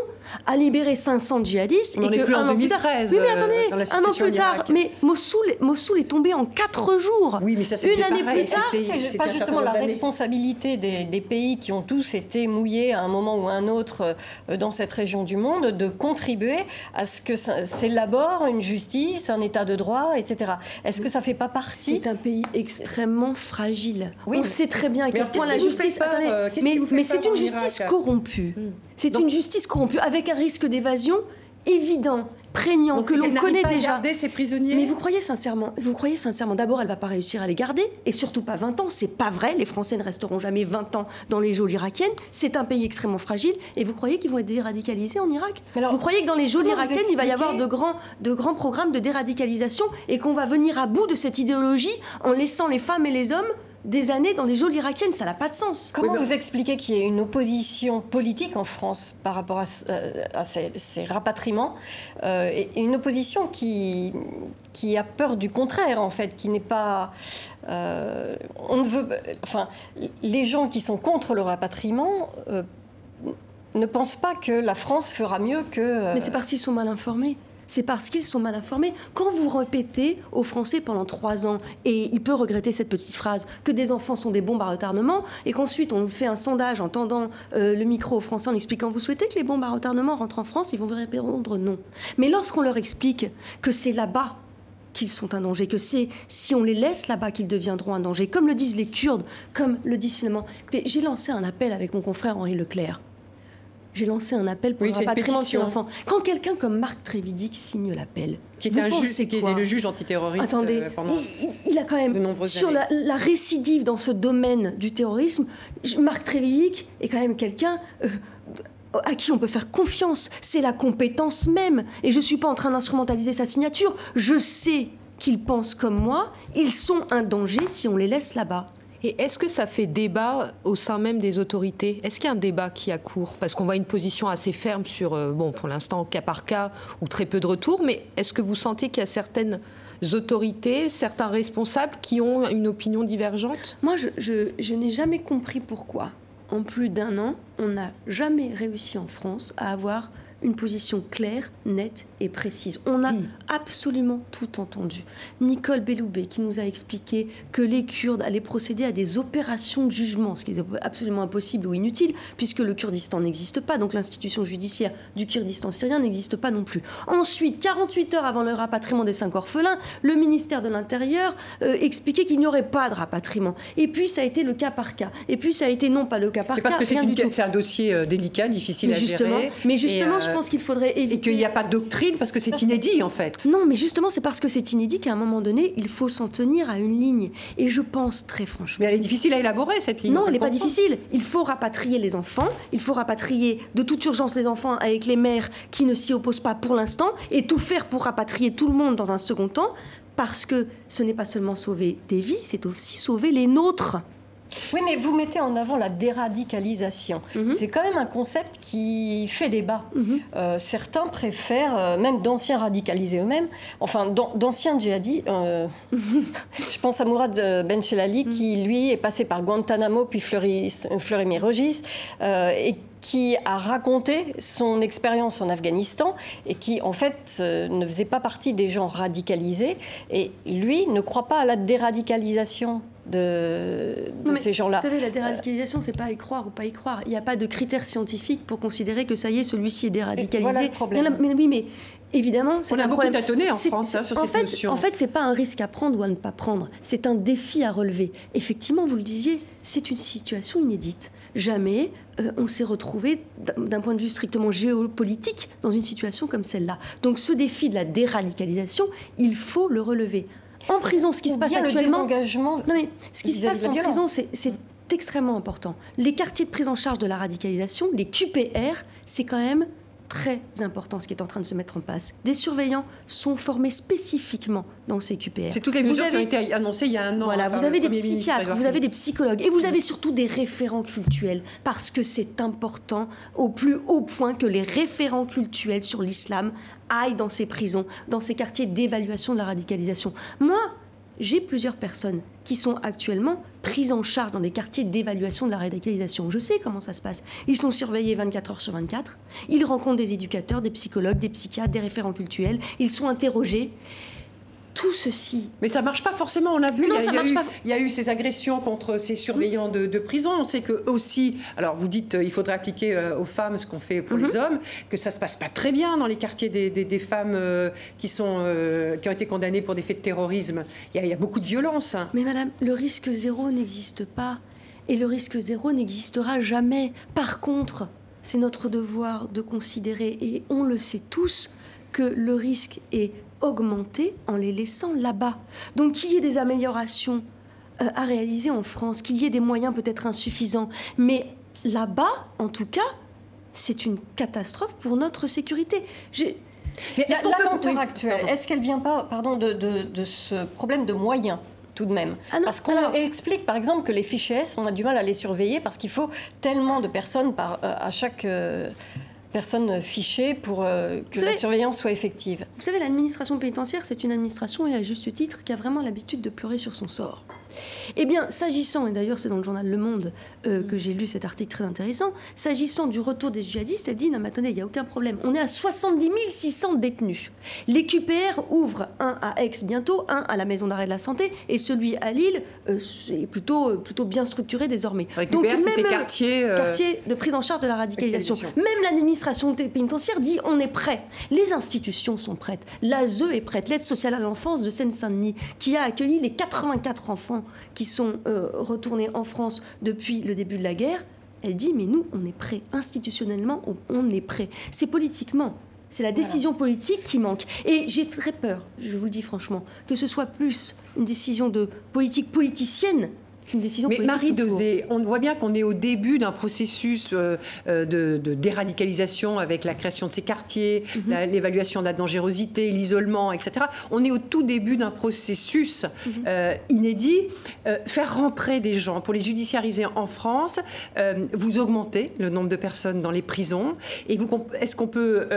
a libéré 500 djihadistes. et que, plus en 2013. oui, mais attendez, un an plus tard, mais Mossoul, Mossoul est tombé en 4 jours. Oui, mais ça, Une année plus tard. C'est pas justement la responsabilité des, pays qui ont tous été mouillés à un moment ou à un autre euh, dans cette région du monde de contribuer à ce que s'élabore une justice, un état de droit, etc. Est-ce que ça fait pas partie C'est un pays extrêmement fragile. Oui, On sait très bien à quel point la justice. Attendez, euh, mais, mais c'est une justice corrompue. C'est une justice corrompue avec un risque d'évasion évident, prégnant, que l'on connaît déjà. garder ses prisonniers. Mais vous croyez sincèrement, vous croyez sincèrement, d'abord, elle va pas réussir à les garder, et surtout pas 20 ans. C'est pas vrai. Les Français ne resteront jamais 20 ans dans les geôles irakiennes. C'est un pays extrêmement fragile. Et vous croyez qu'ils vont être déradicalisés en Irak? Vous croyez que dans les geôles irakiennes, il va y avoir de grands, de grands programmes de déradicalisation et qu'on va venir à bout de cette idéologie en laissant les femmes et les hommes des années dans les geôles irakiennes, ça n'a pas de sens. Comment vous expliquez qu'il y ait une opposition politique en France par rapport à, euh, ces, rapatriements euh, et une opposition qui, qui a peur du contraire en fait, qui n'est pas, euh, on ne veut, enfin, les gens qui sont contre le rapatriement ne pensent pas que la France fera mieux que. Mais c'est parce qu'ils sont mal informés c'est parce qu'ils sont mal informés. Quand vous répétez aux Français pendant trois ans, et il peut regretter cette petite phrase, que des enfants sont des bombes à retardement, et qu'ensuite on fait un sondage en tendant euh, le micro aux Français en expliquant Vous souhaitez que les bombes à retardement rentrent en France? Ils vont répondre non. Mais lorsqu'on leur explique que c'est là-bas qu'ils sont un danger, que c'est si on les laisse là-bas qu'ils deviendront un danger, comme le disent les Kurdes, comme le disent finalement. J'ai lancé un appel avec mon confrère Henri Leclerc j'ai lancé un appel pour le rapatriement de ses enfants. Quand quelqu'un comme Marc Trévidic signe l'appel, qui est un juge, qui est le juge antiterroriste Attendez, euh, pendant il, a quand même sur la, récidive dans ce domaine du terrorisme, Marc Trévidic est quand même quelqu'un. Euh, à qui on peut faire confiance. C'est la compétence même. Et je ne suis pas en train d'instrumentaliser sa signature. Je sais qu'ils pensent comme moi. Ils sont un danger si on les laisse là-bas. Et est-ce que ça fait débat au sein même des autorités? Est-ce qu'il y a un débat qui a cours? Parce qu'on voit une position assez ferme sur, euh, bon, pour l'instant, cas par cas ou très peu de retours, mais est-ce que vous sentez qu'il y a certaines autorités, certains responsables qui ont une opinion divergente? Moi, je, je n'ai jamais compris pourquoi, en plus d'un an, on n'a jamais réussi en France à avoir une position claire, nette et précise. On a hmm. absolument tout entendu. Nicole Belloubet qui nous a expliqué que les Kurdes allaient procéder à des opérations de jugement, ce qui est absolument impossible ou inutile, puisque le Kurdistan n'existe pas, donc l'institution judiciaire du Kurdistan syrien n'existe pas non plus. Ensuite, 48 heures avant le rapatriement des cinq orphelins, le ministère de l'Intérieur euh, expliquait qu'il n'y aurait pas de rapatriement. Et puis ça a été le cas par cas. Et puis ça a été non pas le cas par cas. Parce que c'est un dossier euh, délicat, difficile à gérer. Mais justement, je pense qu'il faudrait éviter. Et qu'il n'y a pas de doctrine parce que c'est inédit en fait. Non, mais justement, c'est parce que c'est inédit qu'à un moment donné, il faut s'en tenir à une ligne. Et je pense très franchement. Mais elle est difficile à élaborer cette ligne. Non, elle n'est pas difficile. Il faut rapatrier les enfants. Il faut rapatrier de toute urgence les enfants avec les mères qui ne s'y opposent pas pour l'instant et tout faire pour rapatrier tout le monde dans un second temps parce que ce n'est pas seulement sauver des vies, c'est aussi sauver les nôtres. Oui, mais vous mettez en avant la déradicalisation. Mhm. C'est quand même un concept qui fait débat. Mhm. Euh, certains préfèrent, euh, même d'anciens radicalisés eux-mêmes, enfin d'anciens djihadis. Euh, je pense à Mourad Ben Chelali, qui mhm. lui est passé par Guantanamo puis Fleury-Mérogis et qui a raconté son expérience en Afghanistan et qui, en fait, ne faisait pas partie des gens radicalisés. Et lui ne croit pas à la déradicalisation de, ces gens-là. Vous savez, la déradicalisation, c'est pas y croire ou pas y croire. Il n'y a pas de critères scientifiques pour considérer que ça y est, celui-ci est déradicalisé. Voilà le problème. mais oui, mais évidemment, c'est on a beaucoup tâtonné en France hein, sur cette fait, notion. En fait, c'est pas un risque à prendre ou à ne pas prendre. C'est un défi à relever. Effectivement, vous le disiez, c'est une situation inédite. Jamais euh, on s'est retrouvé, d'un point de vue strictement géopolitique, dans une situation comme celle-là. Donc, ce défi de la déradicalisation, il faut le relever En prison, ce qui se passe actuellement. Le désengagement. Non mais ce qui se passe en prison, c'est extrêmement important. Les quartiers de prise en charge de la radicalisation, les QPR, c'est quand même très important ce qui est en train de se mettre en place. Des surveillants sont formés spécifiquement dans ces QPR. C'est toutes les mesures qui ont été annoncées il y a un an. Voilà, vous avez des psychiatres, vous avez des psychologues et vous avez surtout des référents cultuels parce que c'est important au plus haut point que les référents cultuels sur l'islam aillent dans ces prisons, dans ces quartiers d'évaluation de la radicalisation. Moi, j'ai plusieurs personnes qui sont actuellement prises en charge dans des quartiers d'évaluation de la radicalisation. Je sais comment ça se passe. Ils sont surveillés 24 heures sur 24. Ils rencontrent des éducateurs, des psychologues, des psychiatres, des référents cultuels. Ils sont interrogés tout ceci. Mais ça marche pas forcément. On a vu, non, il, y a, ça eu, pas. il y a eu ces agressions contre ces surveillants de, de, prison. On sait que aussi, alors vous dites, euh, il faudrait appliquer euh, aux femmes ce qu'on fait pour Mhm. les hommes, que ça se passe pas très bien dans les quartiers des, des, des femmes euh, qui sont euh, qui ont été condamnées pour des faits de terrorisme. Il y a, il y a beaucoup de violence. hein. Mais madame, le risque zéro n'existe pas. Et le risque zéro n'existera jamais. Par contre, c'est notre devoir de considérer, et on le sait tous, que le risque est augmenté en les laissant là-bas. Donc qu'il y ait des améliorations euh, à réaliser en France, qu'il y ait des moyens peut-être insuffisants, mais là-bas, en tout cas, c'est une catastrophe pour notre sécurité. J'ai- Mais La- est-ce qu'on la peut lenteur lenteur actuelle, est-ce qu'elle vient pas, pardon, de, de- de ce problème de moyens tout de même Ah Parce qu'on explique par exemple que les fichiers S, on a du mal à les surveiller parce qu'il faut tellement de personnes par, euh, à chaque euh, personne fichée pour euh, que la surveillance soit effective. Vous savez, l'administration pénitentiaire, c'est une administration, et à juste titre, qui a vraiment l'habitude de pleurer sur son sort. Eh bien, s'agissant, et d'ailleurs c'est dans le journal Le Monde euh, que j'ai lu cet article très intéressant, s'agissant du retour des djihadistes, elle dit, non mais attendez, il n'y a aucun problème, on est à 70 600 détenus. Les QPR ouvrent un à Aix bientôt, un à la Maison d'arrêt de la Santé, et celui à Lille, euh, c'est plutôt, euh, plutôt bien structuré désormais. QPR, c'est ces quartiers, quartiers de prise en charge de la radicalisation. Radicalisation. Même l'administration pénitentiaire dit on est prêt. Les institutions sont prêtes. L'ASE est prête. L'aide sociale à l'enfance de Seine-Saint-Denis, qui a accueilli les 84 enfants qui sont euh, retournés en France depuis le début de la guerre, elle dit mais nous, on est prêt. Institutionnellement, on, on est prêt. C'est politiquement. C'est la décision politique qui manque. Et j'ai très peur, je vous le dis franchement, que ce soit plus une décision de politique politicienne qu'une décision Mais. Marie. Dosé, on voit bien qu'on est au début d'un processus euh, euh, de, de déradicalisation avec la création de ces quartiers, Mhm. l'évaluation de la dangerosité, l'isolement, etc. On est au tout début d'un processus Mhm. euh, inédit. Euh, faire rentrer des gens pour les judiciariser en France, vous augmentez le nombre de personnes dans les prisons. Et est-ce qu'on peut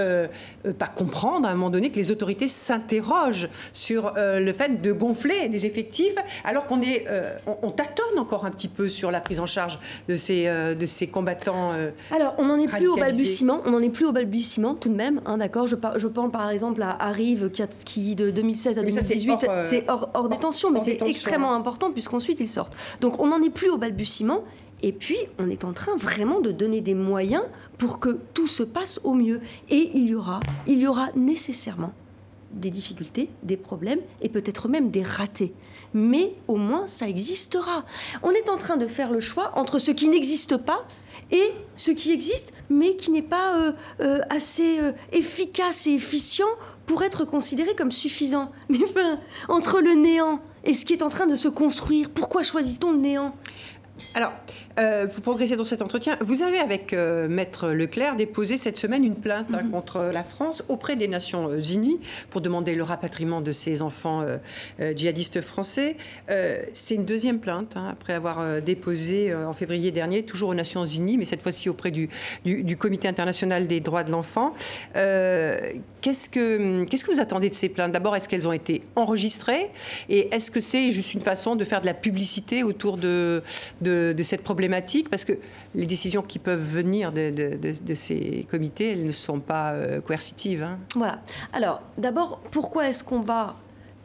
pas comprendre à un moment donné que les autorités s'interrogent sur le fait de gonfler des effectifs alors qu'on est, on, on tâtonne encore un petit peu sur la prise en charge de ces, euh, de ces combattants. euh, Alors, on n'en est plus au balbutiement, on n'en est plus au balbutiement tout de même, hein, d'accord je, je pense par exemple à Arrive qui, a- qui de 2016 à Mais ça, c'est 2018, hors, euh, c'est hors, hors détention, mais hors c'est extrêmement hein. important puisqu'ensuite ils sortent. Donc on n'en est plus au balbutiement, et puis on est en train vraiment de donner des moyens pour que tout se passe au mieux. Et il y aura, il y aura nécessairement des difficultés, des problèmes et peut-être même des ratés. Mais au moins, ça existera. On est en train de faire le choix entre ce qui n'existe pas et ce qui existe, mais qui n'est pas euh, euh, assez euh, efficace et efficient pour être considéré comme suffisant. Mais enfin, entre le néant et ce qui est en train de se construire, pourquoi choisit-on le néant? Alors, euh, pour progresser dans cet entretien, vous avez avec euh, Maître Leclerc déposé cette semaine une plainte hein, contre la France auprès des Nations euh, Unies pour demander le rapatriement de ces enfants euh, djihadistes français. C'est une deuxième plainte hein, après avoir déposé en février dernier, toujours aux Nations Unies, mais cette fois-ci auprès du, du- du Comité international des droits de l'enfant. Qu'est-ce que qu'est-ce que vous attendez de ces plaintes? D'abord, est-ce qu'elles ont été enregistrées? Et est-ce que c'est juste une façon de faire de la publicité autour de, de, de cette problématique? Parce que les décisions qui peuvent venir de, de- de- de ces comités, elles ne sont pas euh, coercitives. hein. Voilà. Alors, d'abord, pourquoi est-ce qu'on va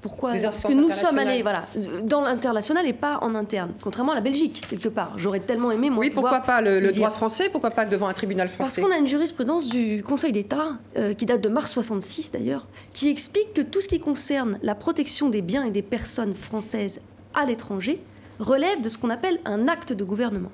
pourquoi Parce que nous sommes allés voilà, dans l'international et pas en interne, contrairement à la Belgique, quelque part. J'aurais tellement aimé, moi, Oui, pourquoi pas le, droit français Pourquoi pas devant un tribunal Parce français qu'on a une jurisprudence du Conseil d'État, euh, qui date de mars 66 d'ailleurs, qui explique que tout ce qui concerne la protection des biens et des personnes françaises à l'étranger relève de ce qu'on appelle un acte de gouvernement,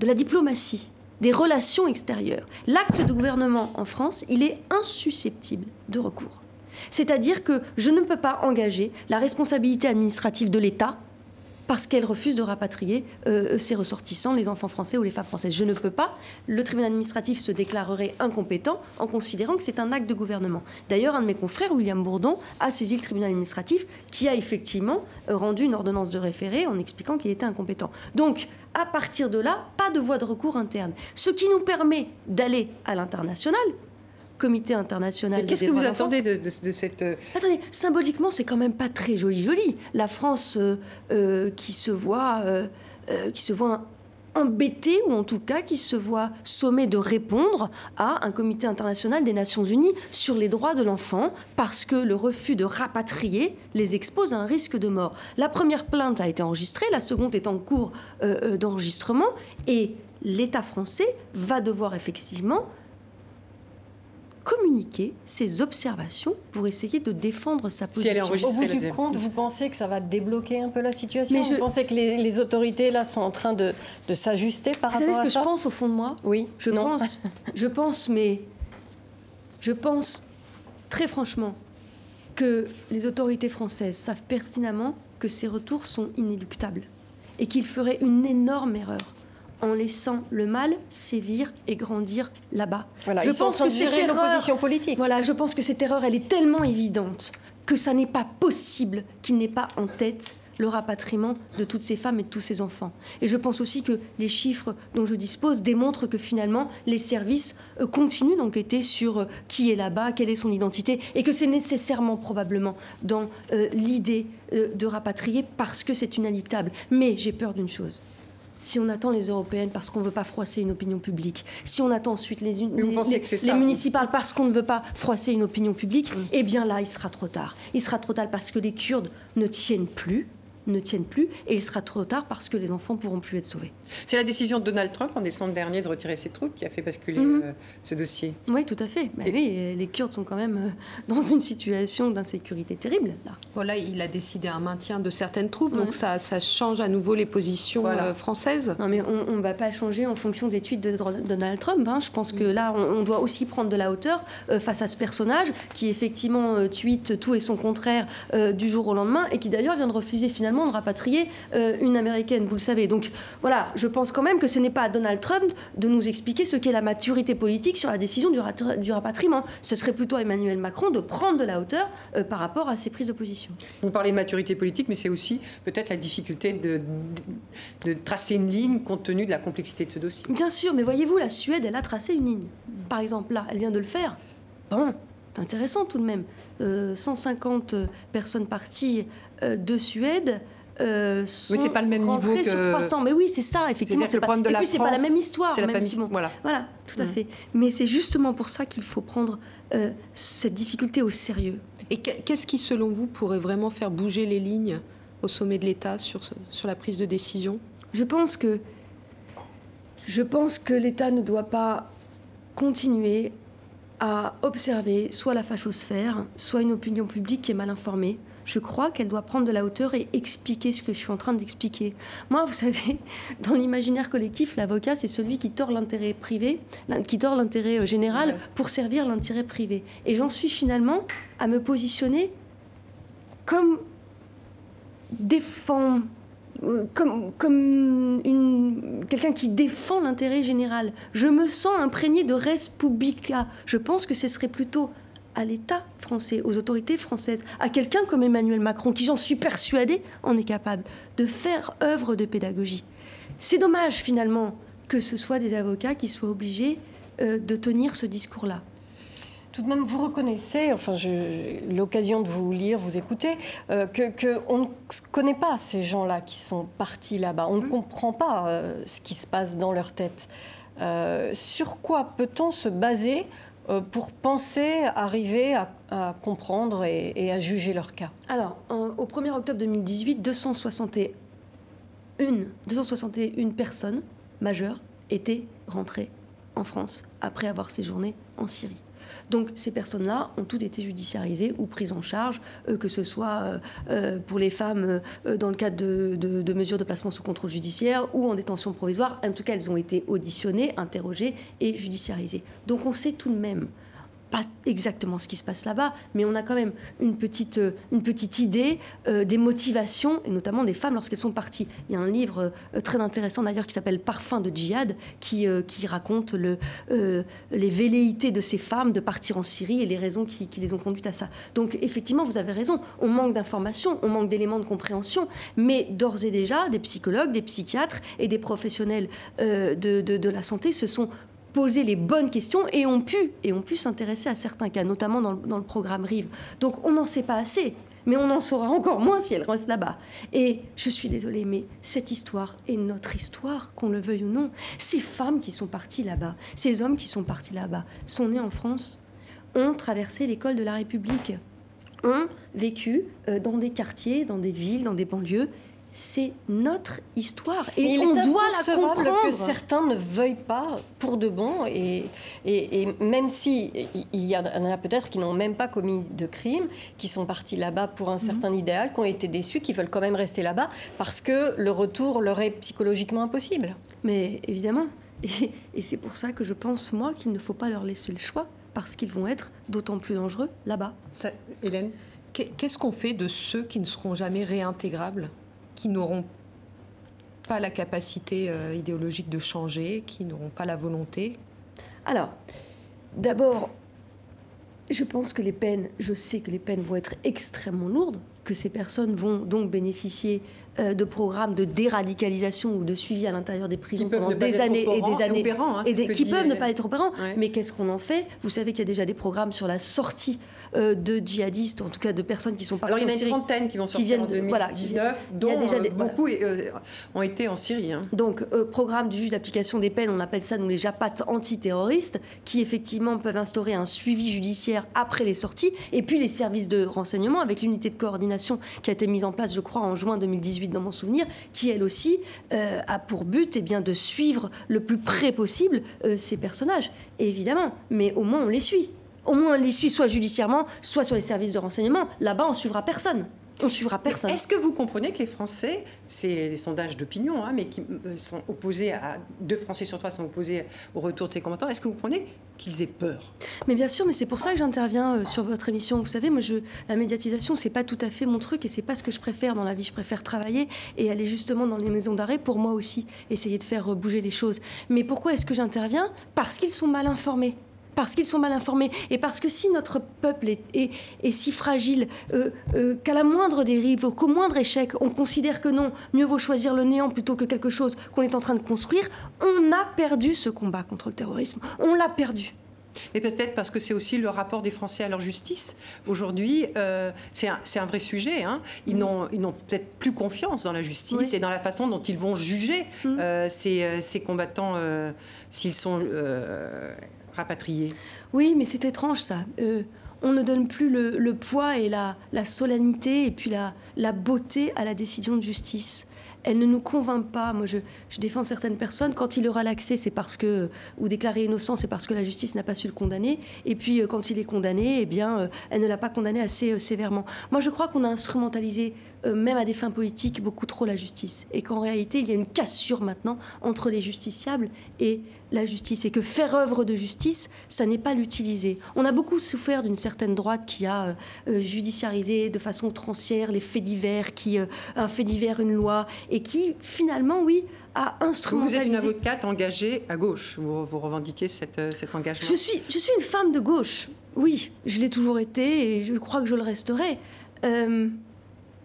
de la diplomatie, des relations extérieures. L'acte de gouvernement en France, il est insusceptible de recours. C'est-à-dire que je ne peux pas engager la responsabilité administrative de l'État parce qu'elle refuse de rapatrier euh, ses ressortissants, les enfants français ou les femmes françaises. Je ne peux pas. Le tribunal administratif se déclarerait incompétent en considérant que c'est un acte de gouvernement. D'ailleurs, un de mes confrères, William Bourdon, a saisi le tribunal administratif qui a effectivement euh, rendu une ordonnance de référé en expliquant qu'il était incompétent. Donc, à partir de là, pas de voie de recours interne. Ce qui nous permet d'aller à l'international, comité international. Qu'est-ce que vous attendez de, cette... Euh, Attendez, symboliquement, c'est quand même pas très joli, joli. La France euh, euh, qui se voit, qui se voit embêtée, ou en tout cas qui se voit sommée de répondre à un comité international des Nations Unies sur les droits de l'enfant, parce que le refus de rapatrier les expose à un risque de mort. La première plainte a été enregistrée, la seconde est en cours d'enregistrement, et l'État français va devoir effectivement communiquer ses observations pour essayer de défendre sa position. Au bout du compte, vous pensez que ça va débloquer un peu la situation Mais Vous pensez que les, autorités là sont en train de, s'ajuster par rapport à ça Vous savez ce que je pense au fond de moi? Oui. Je non. pense. je pense, mais je pense très franchement que les autorités françaises savent pertinemment que ces retours sont inéluctables et qu'ils feraient une énorme erreur en laissant le mal sévir et grandir là-bas. Voilà, je pense que cette erreur, politique. Voilà, je pense que cette erreur, elle est tellement évidente que ça n'est pas possible qu'il n'ait pas en tête le rapatriement de toutes ces femmes et de tous ces enfants. Et je pense aussi que les chiffres dont je dispose démontrent que finalement les services euh, continuent d'enquêter sur euh, qui est là-bas, quelle est son identité, et que c'est nécessairement probablement dans euh, l'idée de rapatrier parce que c'est inéluctable. Mais j'ai peur d'une chose si on attend les européennes parce qu'on ne veut pas froisser une opinion publique, si on attend ensuite les, les, municipales parce qu'on ne veut pas froisser une opinion publique, eh bien là, il sera trop tard. Il sera trop tard parce que les Kurdes ne tiennent plus ne tiennent plus et il sera trop tard parce que les enfants pourront plus être sauvés. C'est la décision de Donald Trump en décembre dernier de retirer ses troupes qui a fait basculer mhm. euh, ce dossier. Oui, tout à fait. Bah oui, les Kurdes sont quand même euh, dans une situation d'insécurité terrible. Là. Voilà, il a décidé un maintien de certaines troupes, donc ça, ça, change à nouveau les positions euh, françaises. Non, mais on ne va pas changer en fonction des tweets de Donald Trump. Hein. Je pense que là, on, doit aussi prendre de la hauteur face à ce personnage qui effectivement tweet tout et son contraire du jour au lendemain et qui d'ailleurs vient de refuser finalement de rapatrier euh, une américaine, vous le savez. Donc voilà, je pense quand même que ce n'est pas à Donald Trump de nous expliquer ce qu'est la maturité politique sur la décision du, du, rapatriement. Ce serait plutôt à Emmanuel Macron de prendre de la hauteur euh, par rapport à ses prises de position. Vous parlez de maturité politique, mais c'est aussi peut-être la difficulté de, de, tracer une ligne compte tenu de la complexité de ce dossier. Bien sûr, mais voyez-vous, la Suède, elle a tracé une ligne. Par exemple, là, elle vient de le faire. Bon, c'est intéressant tout de même. 150 euh, personnes parties euh, de Suède. Euh, sont oui, c'est pas le même niveau que... sur 300. Mais oui, c'est ça, effectivement. C'est pas... Et puis, c'est pas la même histoire, c'est la même Voilà. voilà, tout à mm. fait. Mais c'est justement pour ça qu'il faut prendre euh, cette difficulté au sérieux. Et qu'est-ce qui, selon vous, pourrait vraiment faire bouger les lignes au sommet de l'État sur, sur la prise de décision? Je pense que je pense que l'État ne doit pas continuer à observer soit la fachosphère, soit une opinion publique qui est mal informée. Je crois qu'elle doit prendre de la hauteur et expliquer ce que je suis en train d'expliquer. Moi, vous savez, dans l'imaginaire collectif, l'avocat, c'est celui qui tord l'intérêt privé, qui tord l'intérêt euh, général pour servir l'intérêt privé. Et j'en suis finalement à me positionner comme défend euh, comme, comme quelqu'un qui défend l'intérêt général. Je me sens imprégné de res publica. Je pense que ce serait plutôt à l'État français, aux autorités françaises, à quelqu'un comme Emmanuel Macron, qui j'en suis persuadé en est capable, de faire œuvre de pédagogie. C'est dommage finalement que ce soit des avocats qui soient obligés euh, de tenir ce discours-là. Tout de même, vous reconnaissez, enfin, j'ai l'occasion de vous lire, vous écouter, euh, qu'on ne connaît pas ces gens-là qui sont partis là-bas. On ne mmh. comprend pas euh, ce qui se passe dans leur tête. Sur quoi peut-on se baser pour penser arriver à, comprendre et, à juger leur cas Alors, au 1er octobre 2018, 261, 261 personnes majeures étaient rentrées en France après avoir séjourné en Syrie. Donc ces personnes-là ont toutes été judiciarisées ou prises en charge, euh, que ce soit euh, euh, pour les femmes dans le cadre de, mesures de placement sous contrôle judiciaire ou en détention provisoire. En tout cas, elles ont été auditionnées, interrogées et judiciarisées. Donc on sait tout de même pas exactement ce qui se passe là-bas, mais on a quand même une petite, euh, une petite idée euh, des motivations, et notamment des femmes lorsqu'elles sont parties. Il y a un livre euh, très intéressant d'ailleurs qui s'appelle Parfum de djihad, qui, qui raconte le, les velléités de ces femmes de partir en Syrie et les raisons qui, les ont conduites à ça. Donc effectivement, vous avez raison, on manque d'informations, on manque d'éléments de compréhension, mais d'ores et déjà, des psychologues, des psychiatres et des professionnels de, de la santé se sont poser les bonnes questions et ont pu, et ont pu s'intéresser à certains cas, notamment dans le, programme RIVE. Donc on n'en sait pas assez, mais on en saura encore moins si elle reste là-bas. Et je suis désolée, mais cette histoire est notre histoire, qu'on le veuille ou non. Ces femmes qui sont parties là-bas, ces hommes qui sont partis là-bas, sont nés en France, ont traversé l'école de la République, ont vécu euh, dans des quartiers, dans des villes, dans des banlieues, c'est notre histoire et on doit la comprendre. que certains ne veuillent pas pour de bon et, et, même si il y en a peut-être qui n'ont même pas commis de crime, qui sont partis là-bas pour un mhm. certain idéal, qui ont été déçus, qui veulent quand même rester là-bas parce que le retour leur est psychologiquement impossible. Mais évidemment, et, et c'est pour ça que je pense moi qu'il ne faut pas leur laisser le choix parce qu'ils vont être d'autant plus dangereux là-bas. Hélène? Qu'est-ce qu'on fait de ceux qui ne seront jamais réintégrables? Qui n'auront pas la capacité euh, idéologique de changer, qui n'auront pas la volonté. Alors, d'abord, je pense que les peines, je sais que les peines vont être extrêmement lourdes, que ces personnes vont donc bénéficier euh, de programmes de déradicalisation ou de suivi à l'intérieur des prisons pendant des années et des années, et, hein, qui peuvent ne pas être opérants. Mais qu'est-ce qu'on en fait? Vous savez qu'il y a déjà des programmes sur la sortie euh, de djihadistes, en tout cas de personnes qui sont parties Alors il y en a une trentaine qui vont sortir viennent en 2019, dont déjà euh, beaucoup euh, ont été en Syrie. Hein. Donc, programme du juge d'application des peines, on appelle ça nous les JAPAT antiterroristes, qui effectivement peuvent instaurer un suivi judiciaire après les sorties, et puis les services de renseignement avec l'unité de coordination qui a été mise en place, je crois, en juin 2018 dans mon souvenir, qui elle aussi a pour but eh bien, de suivre le plus près possible ces personnages. évidemment, mais au moins on les suit au moins les suit soit judiciairement, soit sur les services de renseignement. Là-bas, on suivra personne. On suivra personne. Est-ce que vous comprenez que les Français, c'est des sondages d'opinion, hein, mais qui euh, sont opposés à deux Français sur trois sont opposés au retour de ces combattants. Est-ce que vous comprenez qu'ils aient peur? Mais bien sûr, mais c'est pour ça que j'interviens euh, sur votre émission. Vous savez, moi, je, la médiatisation, c'est pas tout à fait mon truc et c'est pas ce que je préfère dans la vie. Je préfère travailler et aller justement dans les maisons d'arrêt pour moi aussi essayer de faire euh, bouger les choses. Mais pourquoi est-ce que j'interviens? Parce qu'ils sont mal informés parce qu'ils sont mal informés et parce que si notre peuple est, si fragile euh, euh, qu'à la moindre dérive, qu'au moindre échec, on considère que non, mieux vaut choisir le néant plutôt que quelque chose qu'on est en train de construire, on a perdu ce combat contre le terrorisme. On l'a perdu. Mais peut-être parce que c'est aussi le rapport des Français à leur justice. Aujourd'hui, euh, c'est un, vrai sujet. Hein. Ils n'ont peut-être plus confiance dans la justice et dans la façon dont ils vont juger mm. ces, ces, combattants s'ils sont rapatriés. Oui, mais c'est étrange ça. Euh, on ne donne plus le, poids et la, solennité et puis la, beauté à la décision de justice. Elle ne nous convainc pas. Moi, je, défends certaines personnes. Quand il aura l'accès, c'est parce que, ou déclaré innocent, c'est parce que la justice n'a pas su le condamner. Et puis, euh, quand il est condamné, eh bien, euh, elle ne l'a pas condamné assez sévèrement. Moi, je crois qu'on a instrumentalisé même à des fins politiques, beaucoup trop la justice. Et qu'en réalité, il y a une cassure maintenant entre les justiciables et la justice. Et que faire œuvre de justice, ça n'est pas l'utiliser. On a beaucoup souffert d'une certaine droite qui a euh, euh, judiciarisé de façon transière les faits divers, qui, un fait divers, une loi, et qui, finalement, oui, a instrumentalisé. Vous êtes une avocate engagée à gauche. Vous, vous revendiquez cet engagement je suis, je suis une femme de gauche. Oui, je l'ai toujours été et je crois que je le resterai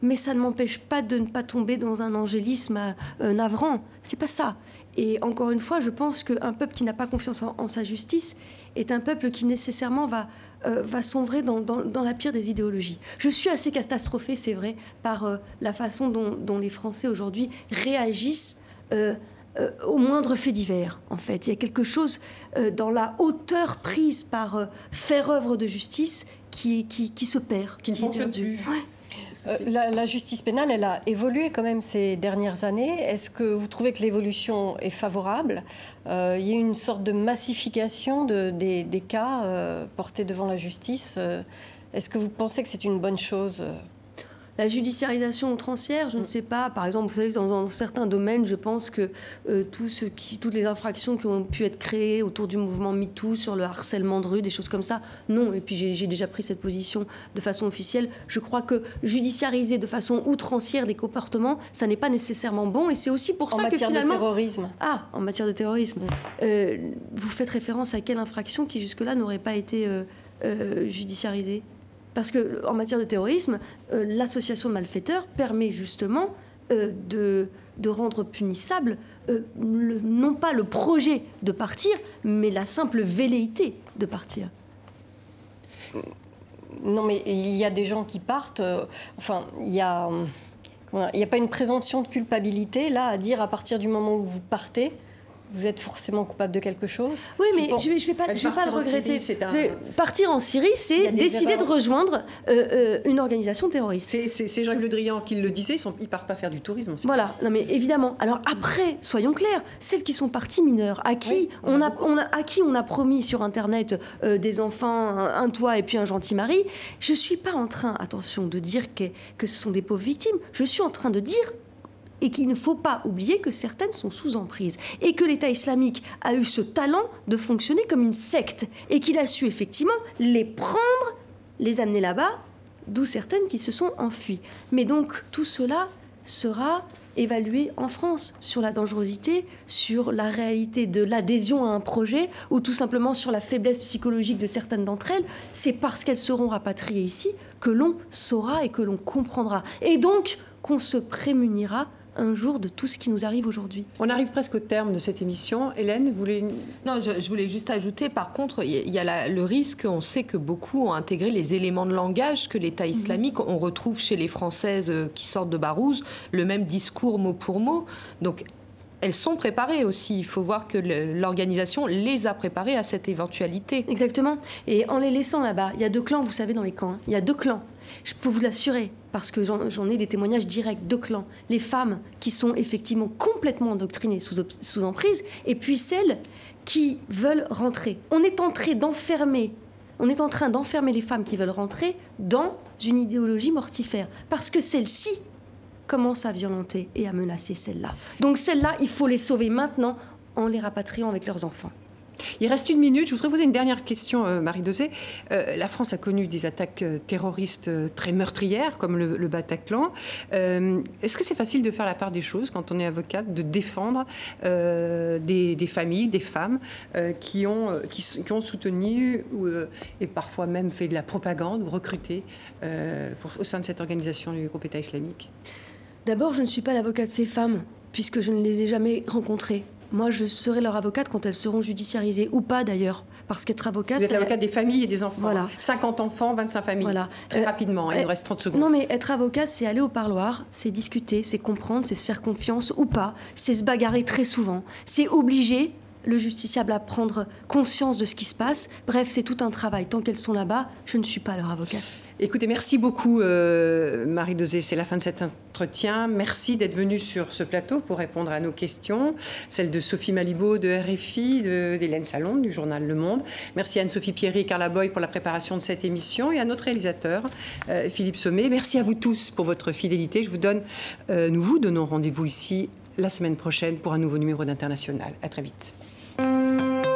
mais ça ne m'empêche pas de ne pas tomber dans un angélisme euh, navrant. C'est pas ça. Et encore une fois, je pense qu'un peuple qui n'a pas confiance en, sa justice est un peuple qui nécessairement va, euh, va sombrer dans, la pire des idéologies. Je suis assez catastrophée, c'est vrai, par euh, la façon dont, les Français aujourd'hui réagissent au moindre fait divers, en fait. Il y a quelque chose dans la hauteur prise par faire œuvre de justice qui, qui, se perd. Qui ne fonctionne plus. Euh, la, justice pénale, elle a évolué quand même ces dernières années. Est-ce que vous trouvez que l'évolution est favorable? Euh, Il y a une sorte de massification des, cas euh, portés devant la justice. Est-ce que vous pensez que c'est une bonne chose La judiciarisation outrancière, je ne sais pas. Par exemple, vous savez, dans, certains domaines, je pense que euh, tout ce qui, toutes les infractions qui ont pu être créées autour du mouvement MeToo, sur le harcèlement de rue, des choses comme ça, non. Et puis j'ai déjà pris cette position de façon officielle. Je crois que judiciariser de façon outrancière des comportements, ça n'est pas nécessairement bon. Et c'est aussi pour ça que finalement... En matière de terrorisme. Ah, en matière de terrorisme. Euh, vous faites référence à quelle infraction qui jusque-là n'aurait pas été euh, judiciarisée? Parce qu'en matière de terrorisme, euh, l'association de malfaiteurs permet justement euh, de, rendre punissable euh, non pas le projet de partir, mais la simple velléité de partir. Non, mais il y a des gens qui partent. enfin, il. Il n'y a pas une présomption de culpabilité, là, à dire à partir du moment où vous partez, vous êtes forcément coupable de quelque chose. Oui, mais je ne vais, je vais, pas, je vais pas le regretter. Partir en Syrie, c'est décider de rejoindre euh, euh, une organisation terroriste. C'est Jean-Yves Le Drian qui le disait, ils ne partent pas faire du tourisme. Voilà, non mais évidemment. Alors après, soyons clairs, celles qui sont parties mineures, à qui, on, a, on a, à qui on a promis sur Internet euh, des enfants, un, toit et puis un gentil mari, je ne suis pas en train, attention, de dire que, que ce sont des pauvres victimes. Je suis en train de dire et qu'il ne faut pas oublier que certaines sont sous emprise et que l'État islamique a eu ce talent de fonctionner comme une secte et qu'il a su effectivement les prendre, les amener là-bas, d'où certaines qui se sont enfuies. Mais donc tout cela sera évalué en France sur la dangerosité, sur la réalité de l'adhésion à un projet ou tout simplement sur la faiblesse psychologique de certaines d'entre elles. C'est parce qu'elles seront rapatriées ici que l'on saura et que l'on comprendra. Et donc qu'on se prémunira un jour de tout ce qui nous arrive aujourd'hui. On arrive presque au terme de cette émission. Hélène, vous voulez... Non, je, voulais juste ajouter, par contre, il y a le risque, on sait que beaucoup ont intégré les éléments de langage que l'État mhm. islamique, on retrouve chez les Françaises euh, qui sortent de Barouz, le même discours mot pour mot. Donc elles sont préparées aussi. Il faut voir que l'organisation les a préparées à cette éventualité. Exactement. Et en les laissant là-bas, il y a deux clans, vous savez, dans les camps. Hein. Il y a deux clans. Je peux vous l'assurer, parce que j'en ai des témoignages directs de clans. Les femmes qui sont effectivement complètement endoctrinées sous, emprise, et puis celles qui veulent rentrer. On est en train d'enfermer, on est en train d'enfermer les femmes qui veulent rentrer dans une idéologie mortifère, parce que celle-ci commence à violenter et à menacer celles-là. Donc celles-là, il faut les sauver maintenant en les rapatriant avec leurs enfants. Il reste une minute. Je voudrais poser une dernière question, euh, Marie Dosé. Euh, la France a connu des attaques euh, terroristes très meurtrières, comme le, Bataclan. Est-ce que c'est facile de faire la part des choses quand on est avocate, de défendre des, familles, des femmes qui, ont, qui, soutenu et parfois même fait de la propagande ou recruté au sein de cette organisation du groupe État islamique? D'abord, je ne suis pas l'avocat de ces femmes, puisque je ne les ai jamais rencontrées. Moi, je serai leur avocate quand elles seront judiciarisées, ou pas d'ailleurs. Parce qu'être avocate. Vous êtes l'avocate des familles et des enfants. Voilà. 50 enfants, 25 familles. Voilà. Très euh, rapidement, il nous reste 30 secondes. Non, mais être avocat, c'est aller au parloir, c'est discuter, c'est comprendre, c'est se faire confiance ou pas, c'est se bagarrer très souvent, c'est obliger le justiciable à prendre conscience de ce qui se passe. Bref, c'est tout un travail. Tant qu'elles sont là-bas, je ne suis pas leur avocate. Écoutez, merci beaucoup euh, Marie Dosé. C'est la fin de cet entretien. Merci d'être venue sur ce plateau pour répondre à nos questions. Celle de Sophie Malibaud de RFI, d'Hélène Salon du journal Le Monde. Merci à Anne-Sophie Pierry et Carla Boy pour la préparation de cette émission et à notre réalisateur euh, Philippe Sommet. Merci à vous tous pour votre fidélité. Je vous donne, euh, nous vous donnons rendez-vous ici la semaine prochaine pour un nouveau numéro d'International. À très vite. Música